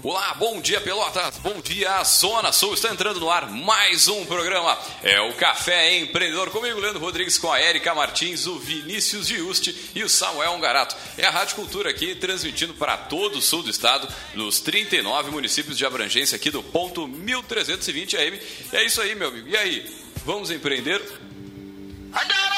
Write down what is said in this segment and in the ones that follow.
Olá, bom dia Pelotas, bom dia Zona Sul, está entrando no ar mais um programa, é o Café Empreendedor, comigo Leandro Rodrigues, com a Érica Martins, o Vinícius Giusti e o Samuel Ongarato. É a Rádio Cultura aqui, transmitindo para todo o sul do estado, nos 39 municípios de abrangência aqui do ponto 1320 AM. É isso aí, meu amigo, e aí, vamos empreender? É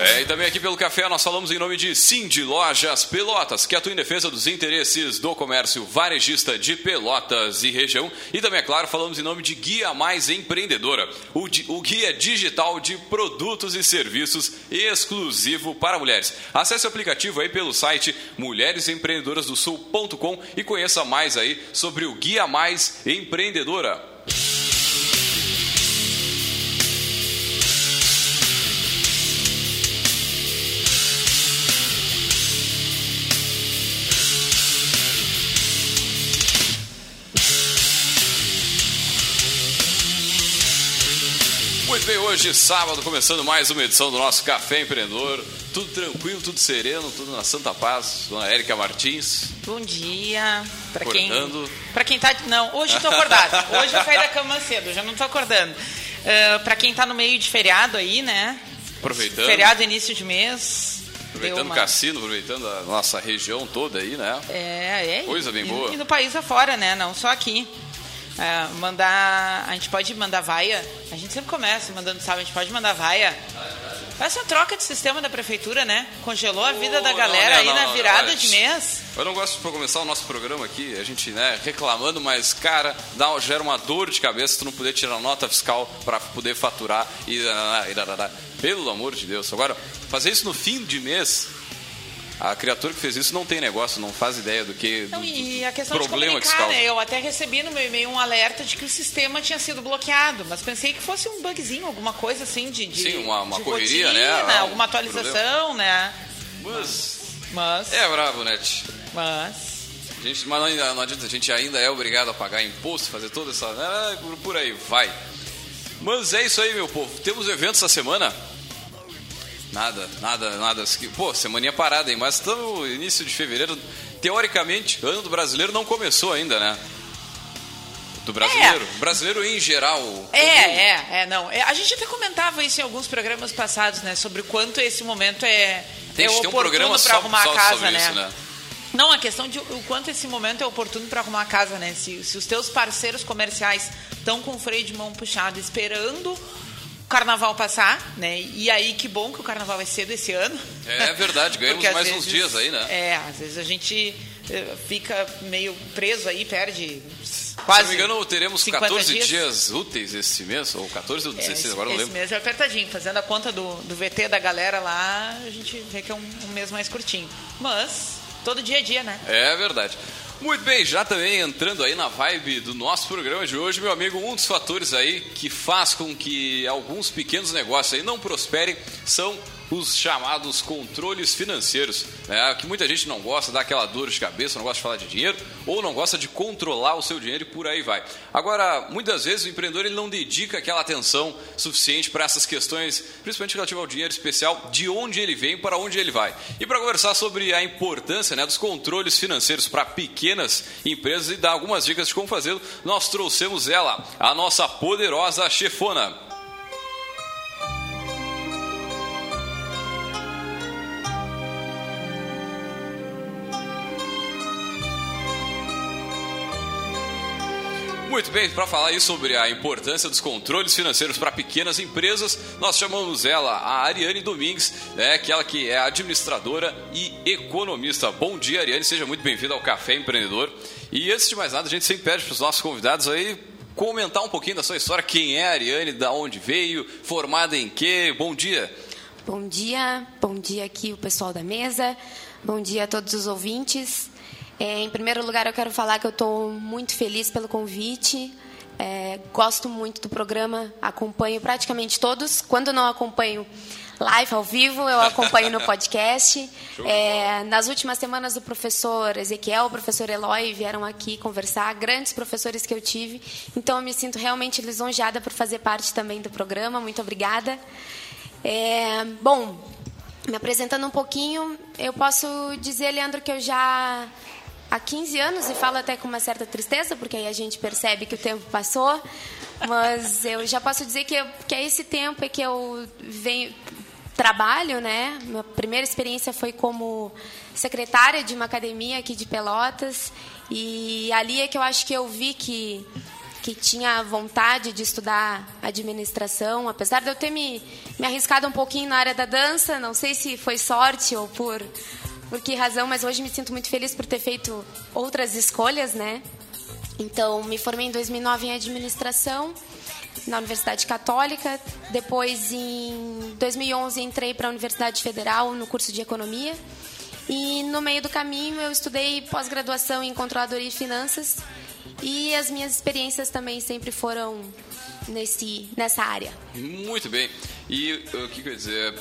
É, e também aqui pelo café nós falamos em nome de Cindy Lojas Pelotas, que atua em defesa dos interesses do comércio varejista de Pelotas e região. E também, é claro, falamos em nome de Guia Mais Empreendedora, o, o guia digital de produtos e serviços exclusivo para mulheres. Acesse o aplicativo aí pelo site mulheresempreendedorasdosul.com e conheça mais aí sobre o Guia Mais Empreendedora. Muito bem, hoje, sábado, começando mais uma edição do nosso Café Empreendedor. Tudo tranquilo, tudo sereno, tudo na Santa Paz. Dona Érica Martins. Bom dia. Pra quem, Acordando. pra quem tá. Não, hoje eu tô acordada. Hoje eu saí da cama cedo, já não tô acordando. Uh, pra quem tá no meio de feriado aí, né? Aproveitando. Feriado início de mês. Aproveitando deu o uma- cassino, aproveitando a nossa região toda aí, né? É, é. Coisa bem e, boa. E no país afora, né? Não só aqui. É, mandar. A gente pode mandar vaia. A gente sempre começa mandando salve, a gente pode mandar vaia. Essa troca de sistema da prefeitura, né? Congelou a vida da Oh, galera não, aí não, na virada de mês. Eu não gosto de começar o nosso programa aqui, a gente, né, reclamando, mas, cara, dá, gera uma dor de cabeça tu não poder tirar nota fiscal para poder faturar e, e darará. Pelo amor de Deus. Agora, fazer isso no fim de mês, a criatura que fez isso não tem negócio, não faz ideia do que. Não, do, e a questão problema de que comunicar, causa. né? Eu até recebi no meu e-mail um alerta de que o sistema tinha sido bloqueado, mas pensei que fosse um bugzinho, alguma coisa assim de, de Sim, uma- uma de correria, rotina, né? Ah, um alguma atualização, né? Mas. Mas, É bravo, né? tch? mas, A gente, mas não, não adianta, a gente ainda é obrigado a pagar imposto, fazer toda essa. por- por aí, vai. Mas é isso aí, meu povo. Temos eventos essa semana? Nada, nada, nada. Pô, semaninha parada, hein? Mas estamos início de fevereiro. Teoricamente, ano do brasileiro não começou ainda, né? Do brasileiro. Brasileiro em geral. é, é, é, não. É, a gente até comentava isso em alguns programas passados, né? Sobre o quanto esse momento é, Tem é ter um oportuno programa só, arrumar só a casa, sobre né? isso, né? Não, a questão de o quanto esse momento é oportuno para arrumar a casa, né? Se, se os teus parceiros comerciais estão com o freio de mão puxado, esperando carnaval passar, né? E aí, que bom que o carnaval é cedo esse ano. É verdade, ganhamos Porque, mais uns vezes, dias aí, né? É, às vezes a gente eh, fica meio preso aí, perde Se quase. não me engano, teremos 50 14 dias. dias. úteis esse mês, ou 14 ou É, 16, esse, agora não esse lembro. mês é apertadinho. Fazendo a conta do, do VT da galera lá, a gente vê que é um, um mês mais curtinho. Mas, todo dia a dia, né? É verdade. Muito bem, já também entrando aí na vibe do nosso programa de hoje, meu amigo, um dos fatores aí que faz com que alguns pequenos negócios aí não prosperem são os chamados controles financeiros, né? que muita gente não gosta, dá aquela dor de cabeça, não gosta de falar de dinheiro, ou não gosta de controlar o seu dinheiro e por aí vai. Agora, muitas vezes o empreendedor ele não dedica aquela atenção suficiente para essas questões, principalmente relativa ao dinheiro especial, de onde ele vem para onde ele vai. E para conversar sobre a importância né, dos controles financeiros para pequenas empresas e dar algumas dicas de como fazê-lo, nós trouxemos ela, a nossa poderosa chefona. Muito bem, para falar aí sobre a importância dos controles financeiros para pequenas empresas, nós chamamos ela, a Ariane Domingues, né, que ela que é administradora e economista. Bom dia, Ariane, seja muito bem-vinda ao Café Empreendedor. E antes de mais nada, a gente sempre pede para os nossos convidados aí comentar um pouquinho da sua história, quem é a Ariane, da onde veio, formada em quê? Bom dia. Bom dia, bom dia aqui o pessoal da mesa, bom dia a todos os ouvintes. É, em primeiro lugar, eu quero falar que eu estou muito feliz pelo convite. É, gosto muito do programa, acompanho praticamente todos. Quando não acompanho live ao vivo, eu acompanho no podcast. É, nas últimas semanas, o professor Ezequiel, o professor Eloy vieram aqui conversar, grandes professores que eu tive. Então, eu me sinto realmente lisonjeada por fazer parte também do programa. Muito obrigada. É, bom, me apresentando um pouquinho, eu posso dizer, Leandro, que eu já há 15 anos e falo até com uma certa tristeza, porque aí a gente percebe que o tempo passou, mas eu já posso dizer que, que é esse tempo é que eu venho trabalho, né? Minha primeira experiência foi como secretária de uma academia aqui de Pelotas e ali é que eu acho que eu vi que que tinha vontade de estudar administração, apesar de eu ter me, me arriscado um pouquinho na área da dança, não sei se foi sorte ou por por que razão, mas hoje me sinto muito feliz por ter feito outras escolhas, né? Então, me formei em 2009 em administração na Universidade Católica. Depois, em 2011, entrei para a Universidade Federal no curso de Economia. E no meio do caminho, eu estudei pós-graduação em Controladoria e Finanças. E as minhas experiências também sempre foram nesse, nessa área. Muito bem. E o que quer dizer?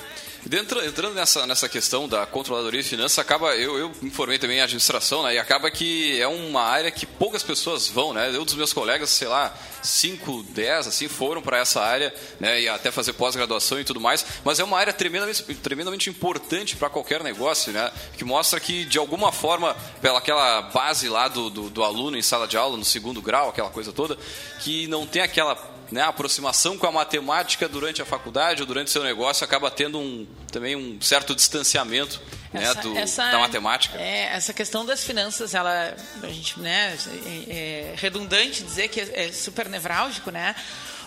Dentro, entrando nessa, nessa questão da controladoria de finanças, acaba, eu, eu me formei também em administração, né, e acaba que é uma área que poucas pessoas vão, né, eu dos meus colegas, sei lá, 5, 10, assim, foram para essa área, né, e até fazer pós-graduação e tudo mais, mas é uma área tremendamente, tremendamente importante para qualquer negócio, né, que mostra que, de alguma forma, pela aquela base lá do, do, do aluno em sala de aula, no segundo grau, aquela coisa toda, que não tem aquela né, a aproximação com a matemática durante a faculdade ou durante seu negócio acaba tendo um, também um certo distanciamento né, essa, né, do, essa, da matemática. É, essa questão das finanças, ela, a gente, né, é, é redundante dizer que é, é super nevrálgico, né?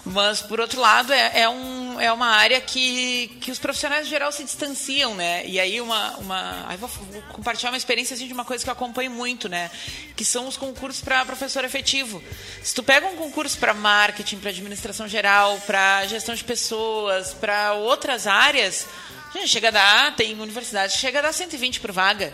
Mas, por outro lado, é, é, um, é uma área que, que os profissionais em geral se distanciam, né? E aí, uma. uma aí vou, vou compartilhar uma experiência assim, de uma coisa que eu acompanho muito, né? Que são os concursos para professor efetivo. Se tu pega um concurso para marketing, para administração geral, para gestão de pessoas, para outras áreas, chega a dar, tem universidade chega a dar 120 por vaga.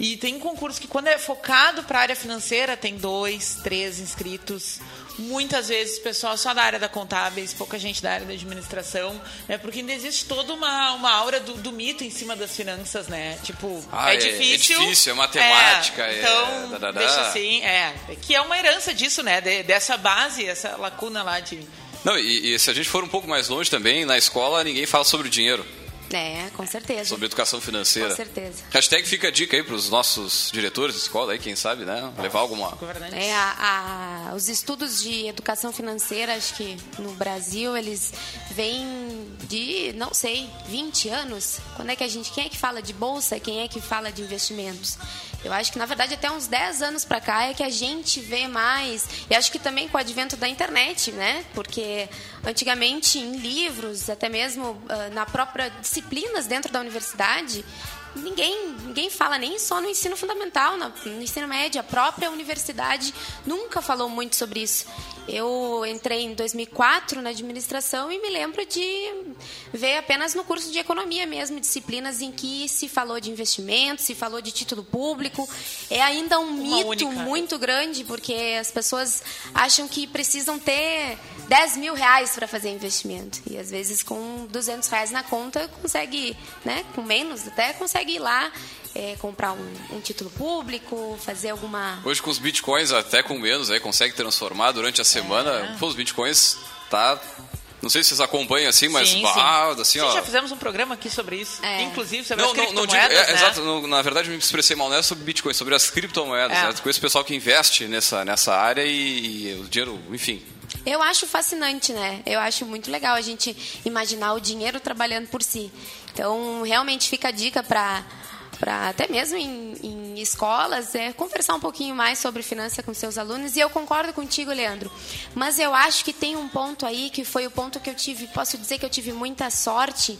E tem concurso que, quando é focado para a área financeira, tem dois, três inscritos muitas vezes pessoal só da área da contábeis, pouca gente da área da administração, né? Porque ainda existe toda uma, uma aura do, do mito em cima das finanças, né? Tipo, ah, é, é, difícil. É difícil, é matemática. É, então, é, deixa assim, é. Que é uma herança disso, né? De, dessa base, essa lacuna lá de... Não, e, e se a gente for um pouco mais longe também, na escola ninguém fala sobre o dinheiro. É, com certeza. Sobre educação financeira. Com certeza. Hashtag fica a dica aí para os nossos diretores de escola aí, quem sabe, né? Levar alguma. É, a, a, os estudos de educação financeira, acho que no Brasil, eles vêm de, não sei, 20 anos. Quando é que a gente. Quem é que fala de bolsa? Quem é que fala de investimentos? Eu acho que, na verdade, até uns 10 anos para cá é que a gente vê mais. E acho que também com o advento da internet, né? Porque antigamente, em livros, até mesmo uh, na própria disciplinas dentro da universidade, ninguém, ninguém fala nem só no ensino fundamental, no, no ensino médio. A própria universidade nunca falou muito sobre isso. Eu entrei em 2004 na administração e me lembro de ver apenas no curso de economia mesmo, disciplinas em que se falou de investimento, se falou de título público. É ainda um Uma mito única. muito grande, porque as pessoas acham que precisam ter 10 mil reais para fazer investimento. E às vezes com 200 reais na conta consegue, né, com menos até, consegue ir lá é, comprar um, um, título público, fazer alguma. Hoje com os bitcoins, até com menos, aí consegue transformar durante a semana. É. Pô, os bitcoins tá. Não sei se vocês acompanham assim, mas sim, bah, sim. assim, ó. já fizemos um programa aqui sobre isso. É. Inclusive sobre não, as não, não digo, é, né? Exato, no, na verdade eu me expressei mal, não é sobre Bitcoin, sobre as criptomoedas. É. Né? Com esse pessoal que investe nessa, nessa área e, e o dinheiro, enfim, eu acho fascinante, né? Eu acho muito legal a gente imaginar o dinheiro trabalhando por si. Então, realmente fica a dica para para até mesmo em, em, escolas, é conversar um pouquinho mais sobre finança com seus alunos. E eu concordo contigo, Leandro. Mas eu acho que tem um ponto aí que foi o ponto que eu tive, posso dizer que eu tive muita sorte,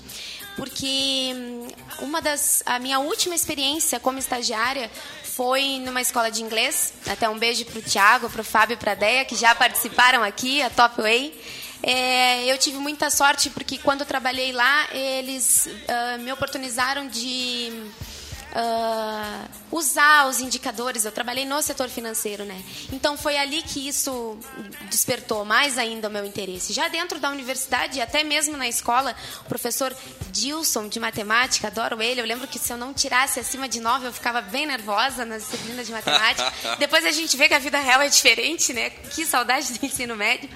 porque hum, uma das a minha última experiência como estagiária foi numa escola de inglês. Até um beijo para o Tiago, para o Fábio para a Deia, que já participaram aqui, a Top Way. É, eu tive muita sorte porque quando eu trabalhei lá, eles uh, me oportunizaram de uh, usar os indicadores. Eu trabalhei no setor financeiro, né? Então foi ali que isso despertou mais ainda o meu interesse. Já dentro da universidade, até mesmo na escola, o professor Dilson de matemática, adoro ele. Eu lembro que se eu não tirasse acima de nove, eu ficava bem nervosa nas disciplinas de matemática. Depois a gente vê que a vida real é diferente, né? Que saudade do ensino médio.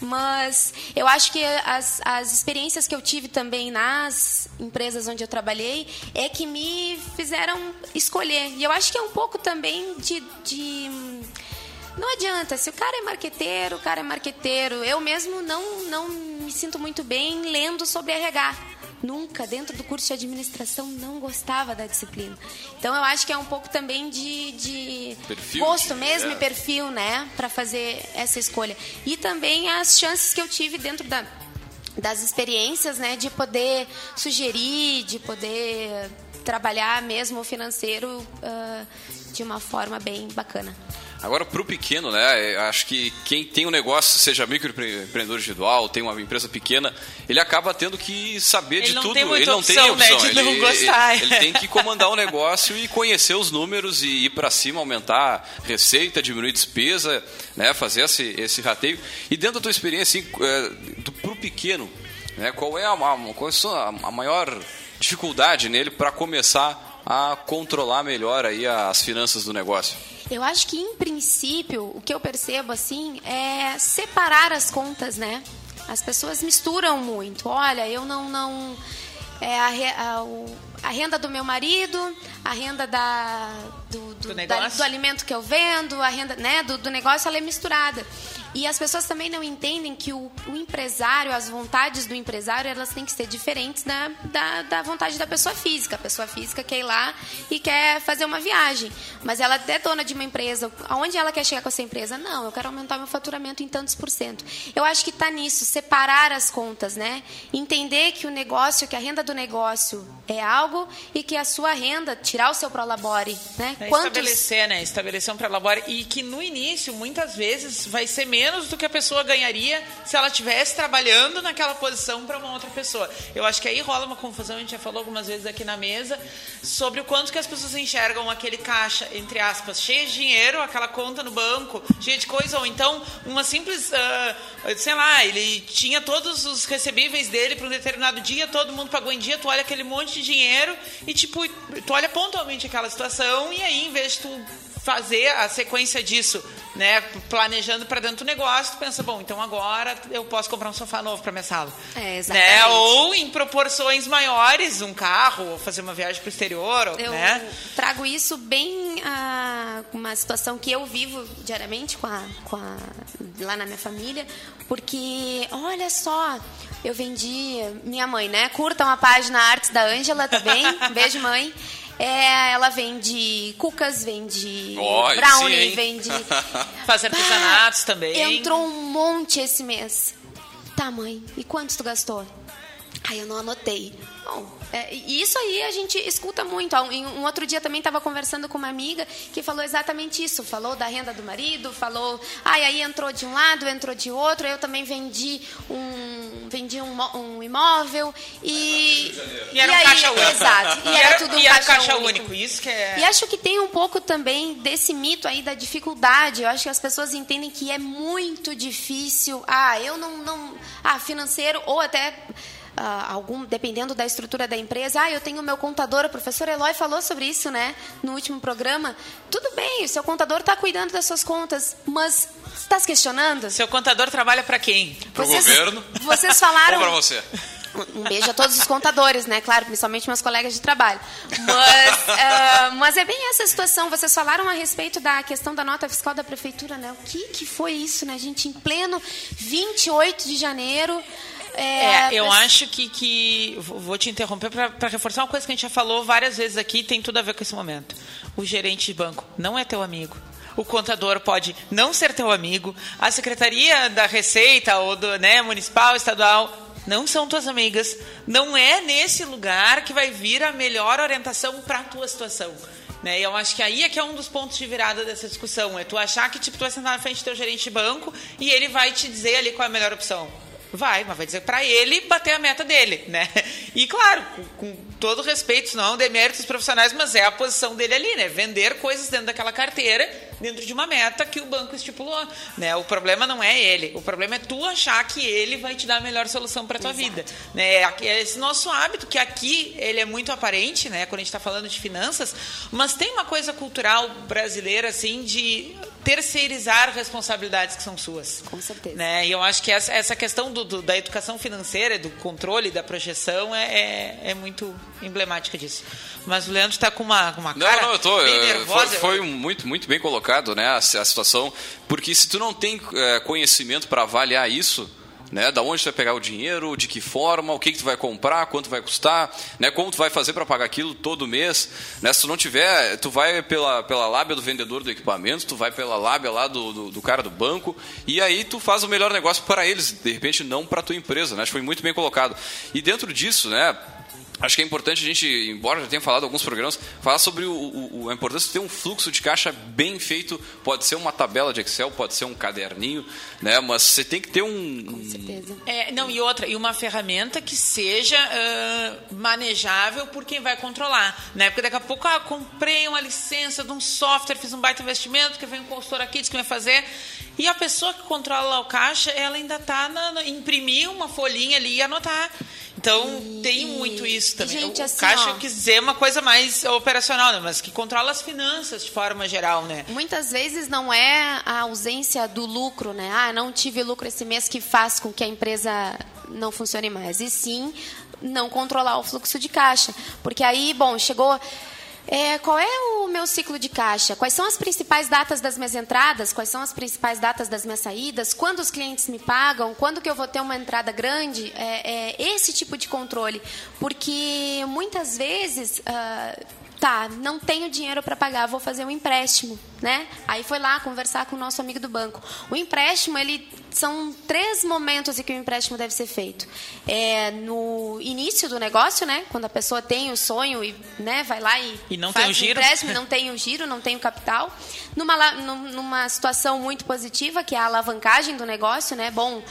Mas eu acho que as, as experiências que eu tive também nas empresas onde eu trabalhei é que me fizeram escolher. E eu acho que é um pouco também de, de não adianta, se o cara é marqueteiro, o cara é marqueteiro. Eu mesmo não, não me sinto muito bem lendo sobre RH nunca, dentro do curso de administração, não gostava da disciplina. Então, eu acho que é um pouco também de, de perfil, gosto de, mesmo é. e perfil, né, para fazer essa escolha. E também as chances que eu tive dentro da, das experiências, né, de poder sugerir, de poder trabalhar mesmo o financeiro uh, de uma forma bem bacana. Agora, para o pequeno, né? Acho que quem tem um negócio, seja microempreendedor individual, tem uma empresa pequena, ele acaba tendo que saber ele de tudo. Ele não tem opção. Né, de ele, não gostar. Ele, ele, tem que comandar o negócio e conhecer os números e ir para cima, aumentar receita, diminuir despesa, né? Fazer esse, esse rateio. E dentro da tua experiência, assim, para o pequeno, né? Qual é a, qual é a maior dificuldade nele para começar a controlar melhor aí as finanças do negócio? Eu acho que, em princípio, o que eu percebo assim é separar as contas, né? As pessoas misturam muito. Olha, eu não. não é a, a, a renda do meu marido, a renda da, do, do, do, da, do alimento que eu vendo, a renda né, do, do negócio, ela é misturada. E as pessoas também não entendem que o, o, empresário, as vontades do empresário, elas têm que ser diferentes da, da, da, vontade da pessoa física. A pessoa física quer ir lá e quer fazer uma viagem. Mas ela é dona de uma empresa. Aonde ela quer chegar com essa empresa? Não, eu quero aumentar meu faturamento em tantos por cento. Eu acho que está nisso, separar as contas, né? Entender que o negócio, que a renda do negócio é algo e que a sua renda, tirar o seu prolabore, né? É Quantos... Estabelecer, né? Estabelecer um prolabore. E que no início, muitas vezes, vai ser menos do que a pessoa ganharia se ela estivesse trabalhando naquela posição para uma outra pessoa. Eu acho que aí rola uma confusão, a gente já falou algumas vezes aqui na mesa, sobre o quanto que as pessoas enxergam aquele caixa, entre aspas, cheio de dinheiro, aquela conta no banco, cheia de coisa, ou então uma simples, uh, sei lá, ele tinha todos os recebíveis dele para um determinado dia, todo mundo pagou em dia, tu olha aquele monte de dinheiro e, tipo, tu olha pontualmente aquela situação e aí, em vez de tu fazer a sequência disso, né, planejando para dentro do negócio, tu pensa, bom, então agora eu posso comprar um sofá novo para minha sala. É, exatamente. Né? Ou em proporções maiores, um carro, ou fazer uma viagem para o exterior, eu né? trago isso bem a uma situação que eu vivo diariamente com a, com a, lá na minha família, porque olha só, eu vendi minha mãe, né? Curtam a página Artes da Ângela também. Beijo, mãe. É, ela vende cucas, vende Oh, brownie, sim, vende. Faz artesanatos também. Entrou um monte esse mês. Tá, mãe, e quanto tu gastou? Aí eu não anotei. Bom, é, e isso aí a gente escuta muito. Um, outro dia também estava conversando com uma amiga que falou exatamente isso. Falou da renda do marido, falou, ah, aí entrou de um lado, entrou de outro. Eu também vendi um, vendi um, um imóvel e E era um aí, caixa único. Exato. E, E era, tudo um e caixa, caixa único. único, isso que é- E acho que tem um pouco também desse mito aí da dificuldade. Eu acho que as pessoas entendem que é muito difícil. Ah, eu não, não ah, financeiro ou até ah, algum, dependendo da estrutura da empresa. Ah, eu tenho meu contador. O professor Eloy falou sobre isso, né? No último programa. Tudo bem, o seu contador está cuidando das suas contas, mas está se questionando? Seu contador trabalha para quem? Pro Vocês- governo? Vocês falaram. Ou para você? Um beijo a todos os contadores, né? Claro, principalmente meus colegas de trabalho. Mas, ah, mas é bem essa situação. Vocês falaram a respeito da questão da nota fiscal da prefeitura, né? O que, que foi isso, né, gente? Em pleno 28 de janeiro. É, eu mas- acho que, que. Vou te interromper para reforçar uma coisa que a gente já falou várias vezes aqui, tem tudo a ver com esse momento. O gerente de banco não é teu amigo. O contador pode não ser teu amigo. A secretaria da Receita ou do né, municipal, estadual, não são tuas amigas. Não é nesse lugar que vai vir a melhor orientação para a tua situação. Né? E eu acho que aí é que é um dos pontos de virada dessa discussão. É tu achar que tipo, tu vai sentar na frente do teu gerente de banco e ele vai te dizer ali qual é a melhor opção. Vai, mas vai dizer para ele bater a meta dele, né? E claro, com, com todo respeito, não é um demérito dos profissionais, mas é a posição dele ali, né? Vender coisas dentro daquela carteira, dentro de uma meta que o banco estipulou, né? O problema não é ele, o problema é tu achar que ele vai te dar a melhor solução para tua Exato. vida, né? É esse nosso hábito que aqui ele é muito aparente, né? Quando a gente está falando de finanças, mas tem uma coisa cultural brasileira assim de terceirizar responsabilidades que são suas. Com certeza. Né? E eu acho que essa, essa questão do, do, da educação financeira, do controle, da projeção é, é, é muito emblemática disso. Mas o Leandro está com uma, uma cara não, não, eu tô, bem nervosa. Foi, foi muito, muito bem colocado né, a, a situação, porque se tu não tem é, conhecimento para avaliar isso né? Da onde tu vai pegar o dinheiro, de que forma, o que, que tu vai comprar, quanto vai custar, né? Como tu vai fazer para pagar aquilo todo mês, né? Se tu não tiver, tu vai pela, pela lábia do vendedor do equipamento, tu vai pela lábia lá do, do, do cara do banco e aí tu faz o melhor negócio para eles, de repente não para tua empresa, né? Acho que foi muito bem colocado. E dentro disso, né? Acho que é importante a gente, embora já tenha falado em alguns programas, falar sobre o, o, a importância de ter um fluxo de caixa bem feito. Pode ser uma tabela de Excel, pode ser um caderninho, né? Mas você tem que ter um. Com certeza. É, não, e outra, e uma ferramenta que seja uh, manejável por quem vai controlar. Né? Porque daqui a pouco, ah, comprei uma licença de um software, fiz um baita investimento, que vem um consultor aqui, diz que vai fazer. E a pessoa que controla lá o caixa, ela ainda está imprimir uma folhinha ali e anotar. Então e, tem muito isso também. Gente, o assim, caixa ó, quis dizer uma coisa mais operacional, né? mas que controla as finanças de forma geral, né? Muitas vezes não é a ausência do lucro, né? Ah, não tive lucro esse mês que faz com que a empresa não funcione mais. E sim não controlar o fluxo de caixa. Porque aí, bom, chegou é, qual é o meu ciclo de caixa? Quais são as principais datas das minhas entradas? Quais são as principais datas das minhas saídas? Quando os clientes me pagam? Quando que eu vou ter uma entrada grande? É, é esse tipo de controle. Porque muitas vezes... Uh, tá, não tenho dinheiro para pagar, vou fazer um empréstimo, né? Aí foi lá conversar com o nosso amigo do banco. O empréstimo, ele são três momentos em que o empréstimo deve ser feito. É no início do negócio, né? Quando a pessoa tem o sonho e né, vai lá e, e não faz tem o giro. empréstimo, não tem o giro, não tem o capital. Numa, numa situação muito positiva, que é a alavancagem do negócio, né? Bom,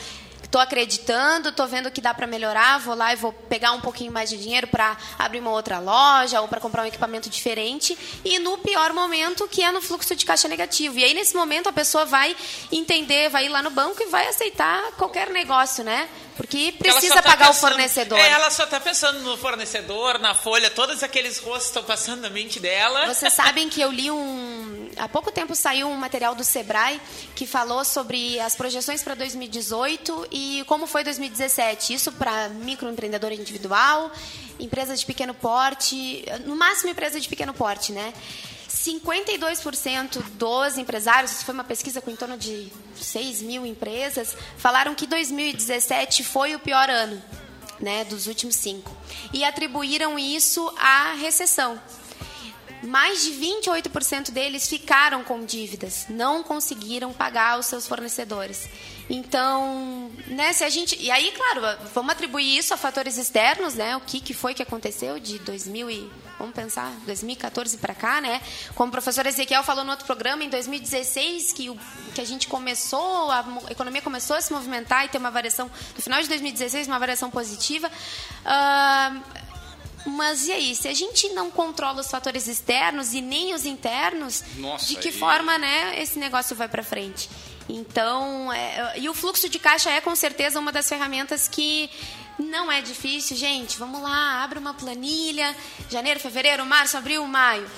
estou acreditando, estou vendo que dá para melhorar, vou lá e vou pegar um pouquinho mais de dinheiro para abrir uma outra loja ou para comprar um equipamento diferente. E no pior momento, que é no fluxo de caixa negativo. E aí, nesse momento, a pessoa vai entender, vai ir lá no banco e vai aceitar qualquer negócio, né? Porque precisa tá pagar pensando, o fornecedor. É, ela só está pensando no fornecedor, na folha, todos aqueles rostos estão passando na mente dela. Vocês sabem que eu li um. Há pouco tempo saiu um material do Sebrae que falou sobre as projeções para 2018 e como foi 2017. Isso para microempreendedor individual, empresas de pequeno porte, no máximo empresa de pequeno porte, né? 52% dos empresários, isso foi uma pesquisa com em torno de 6 mil empresas, falaram que 2017 foi o pior ano né, dos últimos cinco. E atribuíram isso à recessão. Mais de 28% deles ficaram com dívidas, não conseguiram pagar os seus fornecedores. Então, né, se a gente. E aí, claro, vamos atribuir isso a fatores externos, né? O que, que foi que aconteceu de 2000 e. Vamos pensar, 2014 para cá, né? Como o professor Ezequiel falou no outro programa, em 2016, que, o, que a gente começou, a economia começou a se movimentar e ter uma variação, no final de 2016, uma variação positiva. Uh, mas e aí, se a gente não controla os fatores externos e nem os internos, Nossa, de que aí... forma, né, esse negócio vai para frente? Então, é, e o fluxo de caixa é com certeza uma das ferramentas que não é difícil, gente. Vamos lá, abre uma planilha. Janeiro, fevereiro, março, abril, maio.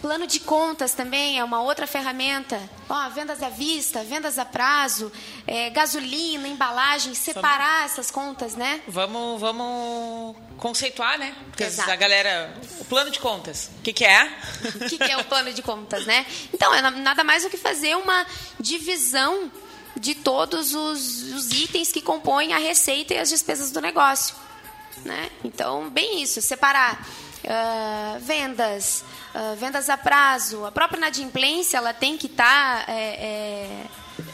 Plano de contas também é uma outra ferramenta. Ó, vendas à vista, vendas a prazo, é, gasolina, embalagem, separar vamos, essas contas, né? Vamos, vamos conceituar, né? Porque Exato. a galera. O plano de contas. O que, que é? O que, que é o plano de contas, né? Então, é nada mais do que fazer uma divisão de todos os, os itens que compõem a receita e as despesas do negócio. Né? Então, bem isso, separar uh, vendas, uh, vendas a prazo, a própria inadimplência ela tem que estar tá, é, é,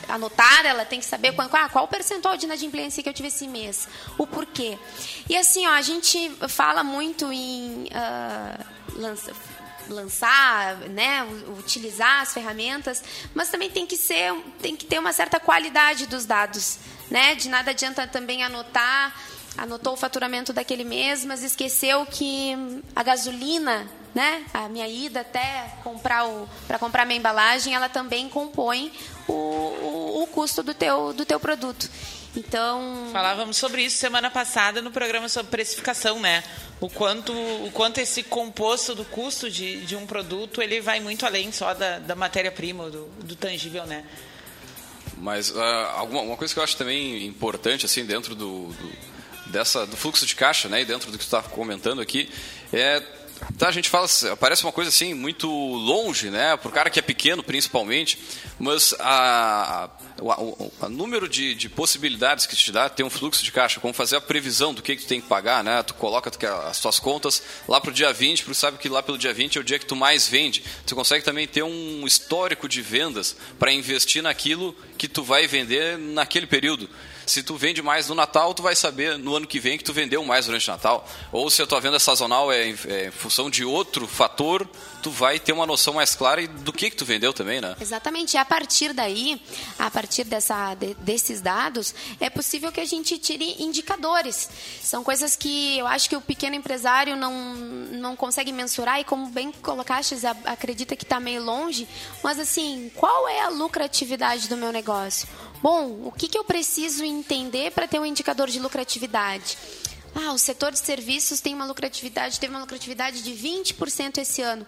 anotada, ela tem que saber qual, qual o percentual de inadimplência que eu tive esse mês, o porquê. E assim, ó, a gente fala muito em uh, lança, lançar, né, utilizar as ferramentas, mas também tem que ser, tem que ter uma certa qualidade dos dados, né? De nada adianta também anotar, anotou o faturamento daquele mês, mas esqueceu que a gasolina né? A minha ida até comprar o para comprar minha embalagem, ela também compõe o, o, o, custo do teu do teu produto. Então falávamos sobre isso semana passada no programa sobre precificação, né? O quanto o quanto esse composto do custo de, de um produto ele vai muito além só da, da matéria-prima do, do tangível, né? Mas uh, alguma uma coisa que eu acho também importante assim dentro do, do dessa do fluxo de caixa, né, e dentro do que tu está comentando aqui, é Tá, a gente fala, parece uma coisa assim muito longe, né? Por cara que é pequeno, principalmente, mas a, o, o número de, de, possibilidades que te dá ter um fluxo de caixa, como fazer a previsão do que, que tu tem que pagar, né? Tu coloca as tuas contas lá para o dia 20, porque sabe que lá pelo dia 20 é o dia que tu mais vende. Tu consegue também ter um histórico de vendas para investir naquilo que tu vai vender naquele período. Se tu vende mais no Natal, tu vai saber no ano que vem que tu vendeu mais durante o Natal. Ou se a tua venda sazonal é em, é em função de outro fator, tu vai ter uma noção mais clara do que, que tu vendeu também, né? Exatamente. E a partir daí, a partir dessa, de, desses dados, é possível que a gente tire indicadores. São coisas que eu acho que o pequeno empresário não, não consegue mensurar e, como bem colocaste, acredita que está meio longe. Mas, assim, qual é a lucratividade do meu negócio? Bom, o que, que eu preciso entender para ter um indicador de lucratividade? Ah, o setor de serviços tem uma lucratividade, teve uma lucratividade de 20% esse ano.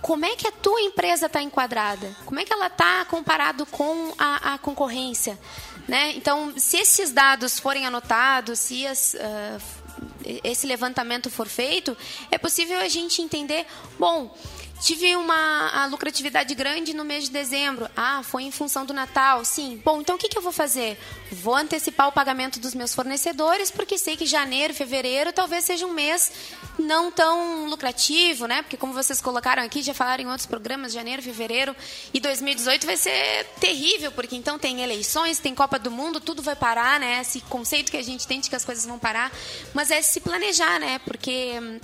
Como é que a tua empresa está enquadrada? Como é que ela está comparado com a, a concorrência? Né? Então, se esses dados forem anotados, se as, uh, esse levantamento for feito, é possível a gente entender, bom, Tive uma lucratividade grande no mês de dezembro. Ah, foi em função do Natal. Sim. Bom, então o que, que eu vou fazer? Vou antecipar o pagamento dos meus fornecedores, porque sei que janeiro, fevereiro talvez seja um mês não tão lucrativo, né? Porque como vocês colocaram aqui, já falaram em outros programas, janeiro, fevereiro e 2018 vai ser terrível, porque então tem eleições, tem Copa do Mundo, tudo vai parar, né? Esse conceito que a gente tem de que as coisas vão parar. Mas é se planejar, né? Porque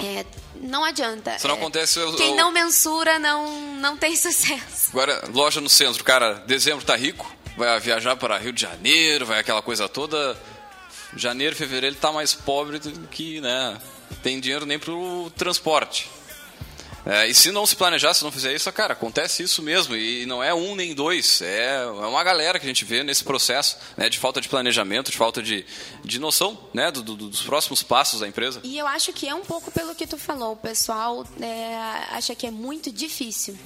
é, não adianta. Se não é, acontece, eu, quem eu... não mensura não, não tem sucesso. Agora, loja no centro, cara, dezembro tá rico, vai viajar para Rio de Janeiro, vai aquela coisa toda. Janeiro, fevereiro ele tá mais pobre do que, né? Tem dinheiro nem pro transporte. É, e se não se planejar, se não fizer isso, cara, acontece isso mesmo. E não é um nem dois. É, é uma galera que a gente vê nesse processo né, de falta de planejamento, de falta de, de noção né, do, do, dos próximos passos da empresa. E eu acho que é um pouco pelo que tu falou. O pessoal é, acha que é muito difícil.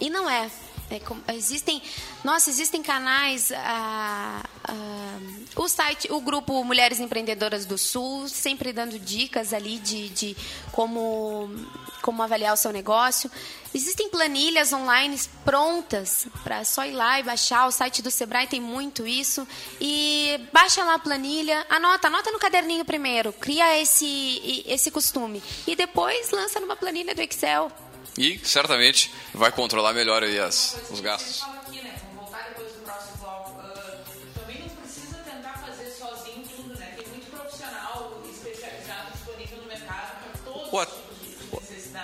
E não é. É, existem, nossa, existem canais, ah, ah, o site, o grupo Mulheres Empreendedoras do Sul, sempre dando dicas ali de, de como, como avaliar o seu negócio. Existem planilhas online prontas para só ir lá e baixar. O site do Sebrae tem muito isso. E baixa lá a planilha, anota, anota no caderninho primeiro, cria esse, esse costume. E depois lança numa planilha do Excel e certamente vai controlar melhor aí as, os gastos.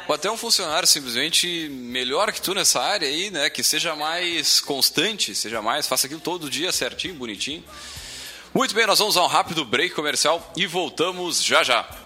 Ou até um funcionário simplesmente melhor que tu nessa área aí, né? Que seja mais constante, seja mais, faça aquilo todo dia certinho, bonitinho. Muito bem, nós vamos a um rápido break comercial e voltamos já já.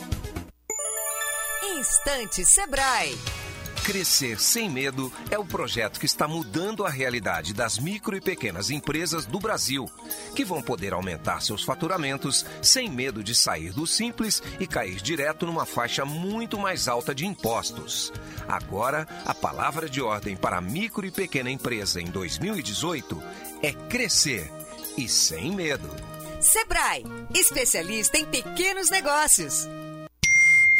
Instante Sebrae. Crescer Sem Medo é o projeto que está mudando a realidade das micro e pequenas empresas do Brasil, que vão poder aumentar seus faturamentos sem medo de sair do simples e cair direto numa faixa muito mais alta de impostos. Agora, a palavra de ordem para a micro e pequena empresa em 2018 é crescer e sem medo. Sebrae, especialista em pequenos negócios.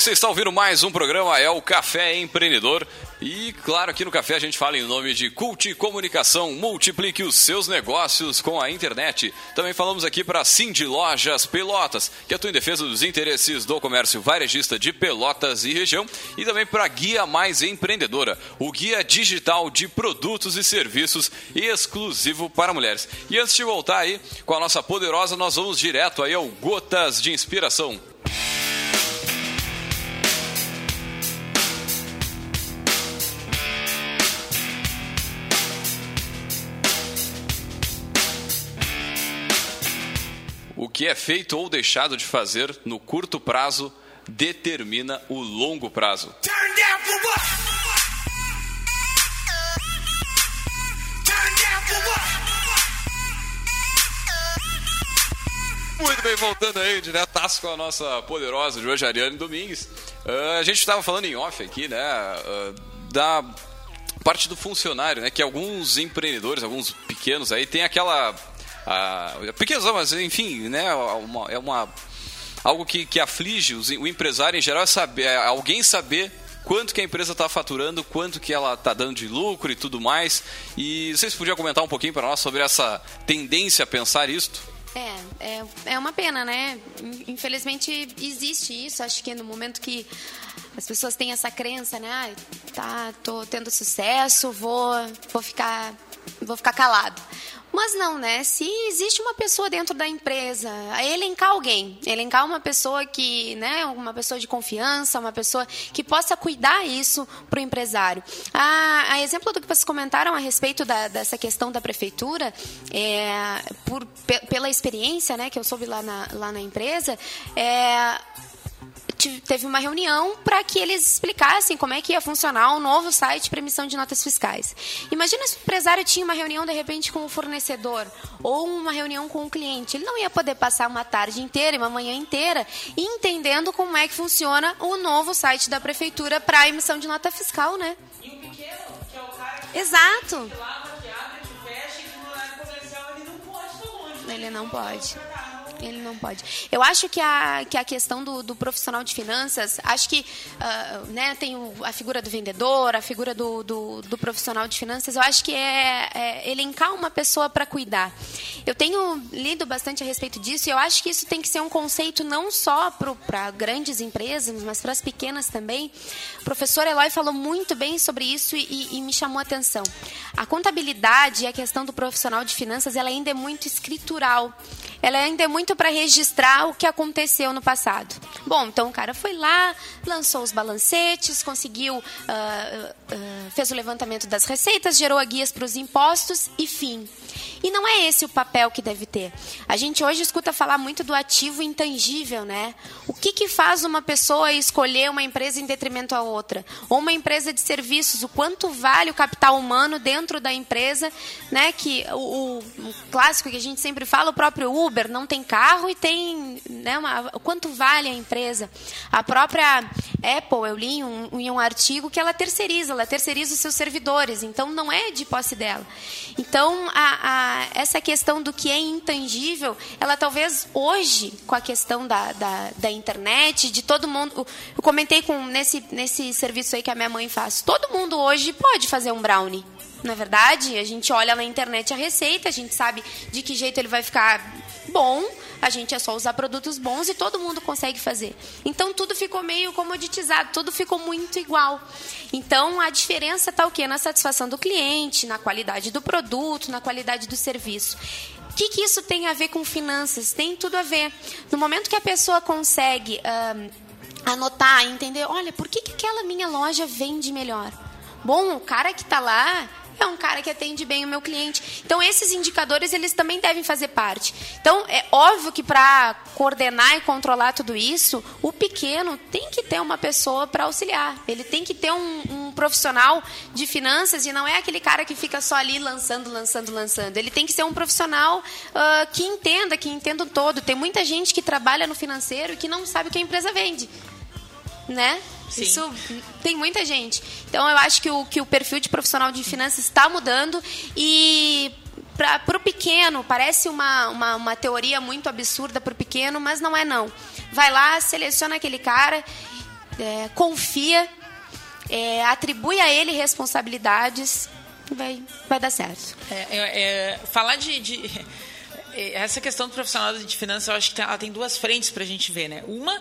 Você está ouvindo mais um programa, é o Café Empreendedor. E claro, aqui no Café a gente fala em nome de Cult Comunicação. Multiplique os seus negócios com a internet. Também falamos aqui para Cindy Lojas Pelotas, que atua em defesa dos interesses do comércio varejista de Pelotas e região. E também para Guia Mais Empreendedora, o guia digital de produtos e serviços exclusivo para mulheres. E antes de voltar aí com a nossa poderosa, nós vamos direto aí ao Gotas de Inspiração. Que é feito ou deixado de fazer no curto prazo determina o longo prazo. Muito bem, voltando aí, diretaço com a nossa poderosa de hoje, Ariane Domingues. Uh, a gente estava falando em off aqui, né, uh, da parte do funcionário, né, que alguns empreendedores, alguns pequenos aí, tem aquela ah, pequenos, mas enfim, né, uma, é uma algo que, que aflige os, o empresário em geral é saber, é alguém saber quanto que a empresa está faturando, quanto que ela está dando de lucro e tudo mais. E vocês podiam comentar um pouquinho para nós sobre essa tendência a pensar isto? É, é, é uma pena, né? Infelizmente existe isso. Acho que no momento que as pessoas têm essa crença, né? Ah, tá, tô tendo sucesso, vou, vou ficar, vou ficar calado. Mas não, né? Se existe uma pessoa dentro da empresa, elencar alguém, elencar uma pessoa que, né, uma pessoa de confiança, uma pessoa que possa cuidar isso para o empresário. A, a, exemplo do que vocês comentaram a respeito da, dessa questão da prefeitura, é, por, pela experiência, né, que eu soube lá na, lá na empresa, é, teve uma reunião para que eles explicassem como é que ia funcionar o um novo site para emissão de notas fiscais. Imagina se o empresário tinha uma reunião de repente com o fornecedor ou uma reunião com o cliente. Ele não ia poder passar uma tarde inteira, uma manhã inteira entendendo como é que funciona o novo site da prefeitura para a emissão de nota fiscal, né? E o pequeno, que é o cara que Exato. que lava, que abre, que fecha, que no horário comercial ele não pode. Ele não pode. Ele não pode. Eu acho que a, que a questão do, do profissional de finanças, acho que uh, né, tem o, a figura do vendedor, a figura do, do, do, profissional de finanças, eu acho que é, é elencar uma pessoa para cuidar. Eu tenho lido bastante a respeito disso e eu acho que isso tem que ser um conceito não só para grandes empresas, mas para as pequenas também. O professor Eloy falou muito bem sobre isso e, e me chamou a atenção. A contabilidade e a questão do profissional de finanças, ela ainda é muito escritural. Ela ainda é muito para registrar o que aconteceu no passado. Bom, então o cara foi lá, lançou os balancetes, conseguiu uh, uh, fez o levantamento das receitas, gerou a guias para os impostos e fim. E não é esse o papel que deve ter. A gente hoje escuta falar muito do ativo intangível, né? O que, que faz uma pessoa escolher uma empresa em detrimento à outra? Ou uma empresa de serviços, o quanto vale o capital humano dentro da empresa, né? Que o, o clássico que a gente sempre fala, o próprio Uber não tem carro e tem, né? Uma, quanto vale a empresa? A própria Apple, eu li um, em um artigo que ela terceiriza, ela terceiriza os seus servidores, então não é de posse dela. Então, a, a, essa questão do que é intangível, ela talvez hoje, com a questão da, da, da internet, de todo mundo. Eu comentei com nesse, nesse serviço aí que a minha mãe faz. Todo mundo hoje pode fazer um brownie. Na é verdade, a gente olha na internet a receita, a gente sabe de que jeito ele vai ficar bom, a gente é só usar produtos bons e todo mundo consegue fazer. Então tudo ficou meio comoditizado, tudo ficou muito igual. Então a diferença está o quê? Na satisfação do cliente, na qualidade do produto, na qualidade do serviço. O que, que isso tem a ver com finanças? Tem tudo a ver. No momento que a pessoa consegue anotar, entender, olha, por que, que aquela minha loja vende melhor? Bom, o cara que está lá é um cara que atende bem o meu cliente. Então, esses indicadores, eles também devem fazer parte. Então, é óbvio que para coordenar e controlar tudo isso, o pequeno tem que ter uma pessoa para auxiliar. Ele tem que ter um, um, profissional de finanças e não é aquele cara que fica só ali lançando, lançando, lançando. Ele tem que ser um profissional uh, que entenda, que entenda o todo. Tem muita gente que trabalha no financeiro e que não sabe o que a empresa vende. Né? Sim. Isso tem muita gente. Então eu acho que o, que o perfil de profissional de finanças está mudando e para o pequeno, parece uma, uma, uma teoria muito absurda para o pequeno, mas não é não. Vai lá, seleciona aquele cara, é, confia, é, atribui a ele responsabilidades vai, vai dar certo. É, é, é falar de, de, Essa questão do profissional de finanças, eu acho que ela tem duas frentes para a gente ver. Né? Uma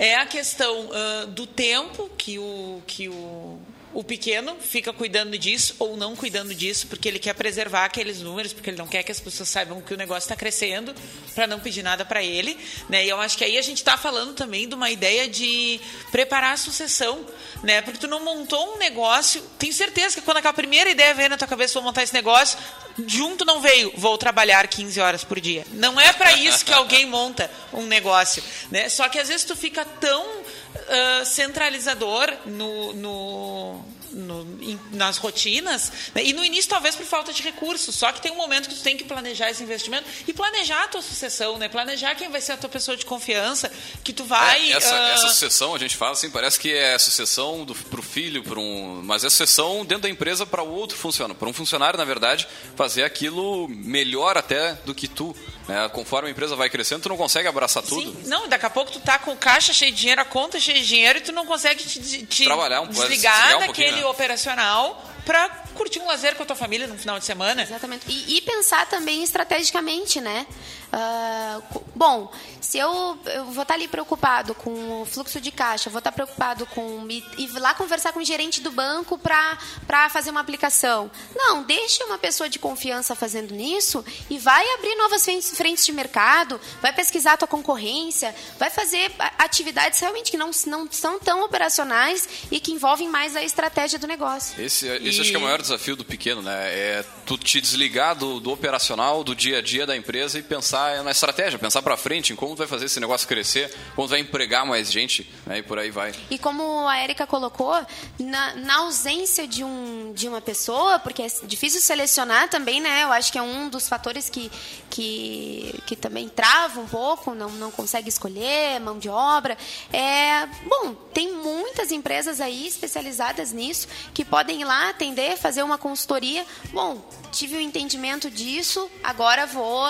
é a questão uh, do tempo que o, que o, o pequeno fica cuidando disso ou não cuidando disso, porque ele quer preservar aqueles números, porque ele não quer que as pessoas saibam que o negócio está crescendo, para não pedir nada para ele. Né? E eu acho que aí a gente está falando também de uma ideia de preparar a sucessão, né? porque tu não montou um negócio. Tenho certeza que quando aquela primeira ideia veio na tua cabeça, vou montar esse negócio, junto não veio, vou trabalhar 15 horas por dia. Não é para isso que alguém monta um negócio. Né? Só que às vezes tu fica tão uh, centralizador no, no no, in, nas rotinas, né? e no início talvez por falta de recursos, só que tem um momento que tu tem que planejar esse investimento e planejar a tua sucessão, né? planejar quem vai ser a tua pessoa de confiança, que tu vai... É, essa, uh... essa sucessão, a gente fala assim, parece que é sucessão para o filho, para um, mas é sucessão dentro da empresa para o outro funcionário, para um funcionário, na verdade, fazer aquilo melhor até do que tu. Né? Conforme a empresa vai crescendo, tu não consegue abraçar tudo. Sim, não, daqui a pouco tu tá com caixa cheio de dinheiro, a conta cheia de dinheiro e tu não consegue te, te Trabalhar um, desligar, desligar um daquele né? operacional para curtir um lazer com a tua família no final de semana. Exatamente. E, e pensar também estrategicamente, né? Uh, bom, se eu, eu vou estar ali preocupado com o fluxo de caixa, vou estar preocupado com ir lá conversar com o gerente do banco para fazer uma aplicação. Não, deixe uma pessoa de confiança fazendo nisso e vai abrir novas frentes de mercado, vai pesquisar a tua concorrência, vai fazer atividades realmente que não, não são tão operacionais e que envolvem mais a estratégia do negócio. Esse, esse e... acho que é o maior desafio do pequeno, né? É tu te desligar do, do operacional, do dia a dia da empresa e pensar na estratégia, pensar para frente em como vai fazer esse negócio crescer, como vai empregar mais gente, né? E por aí vai. E como a Erika colocou, na, na ausência de, um, de uma pessoa, porque é difícil selecionar também, né? Eu acho que é um dos fatores que, que, que também trava um pouco, não, não consegue escolher, mão de obra. É, bom, tem muitas empresas aí especializadas nisso que podem ir lá atender, fazer uma consultoria. Bom, tive o um entendimento disso, agora vou,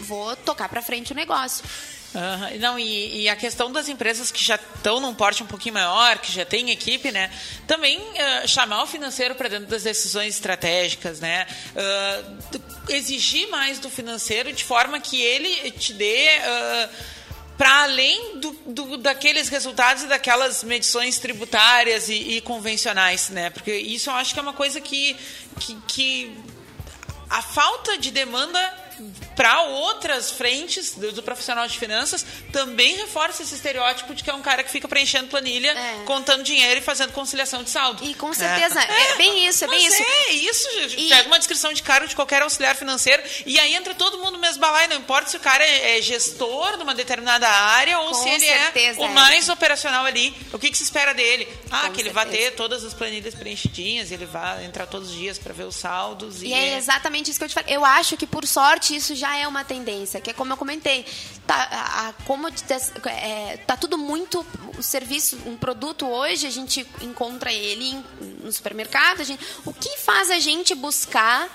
vou tocar para frente o negócio. Uhum. Não, e, e, a questão das empresas que já estão num porte um pouquinho maior, que já tem equipe, né? Também uh, chamar o financeiro para dentro das decisões estratégicas, né? Uh, exigir mais do financeiro de forma que ele te dê. Uh, para além do, do, daqueles resultados e daquelas medições tributárias e, e, convencionais, né? Porque isso eu acho que é uma coisa que, que, que a falta de demanda para outras frentes do, do, profissional de finanças também reforça esse estereótipo de que é um cara que fica preenchendo planilha, é. contando dinheiro e fazendo conciliação de saldo. E com certeza, é, é bem isso, é bem isso. É isso, gente. E... Pega uma descrição de cargo de qualquer auxiliar financeiro e aí entra todo mundo no mesmo balaio, não importa se o cara é, é gestor de uma determinada área ou com se ele é certeza, é o mais operacional ali. O que, que se espera dele? Ah, com que ele vai ter todas as planilhas preenchidinhas, ele vai entrar todos os dias para ver os saldos. E, e é exatamente isso que eu te falei. Eu acho que, por sorte, isso já é uma tendência, que é como eu comentei, tá, a é, tá tudo muito o serviço, um produto hoje a gente encontra ele em, no supermercado, gente, o que faz a gente buscar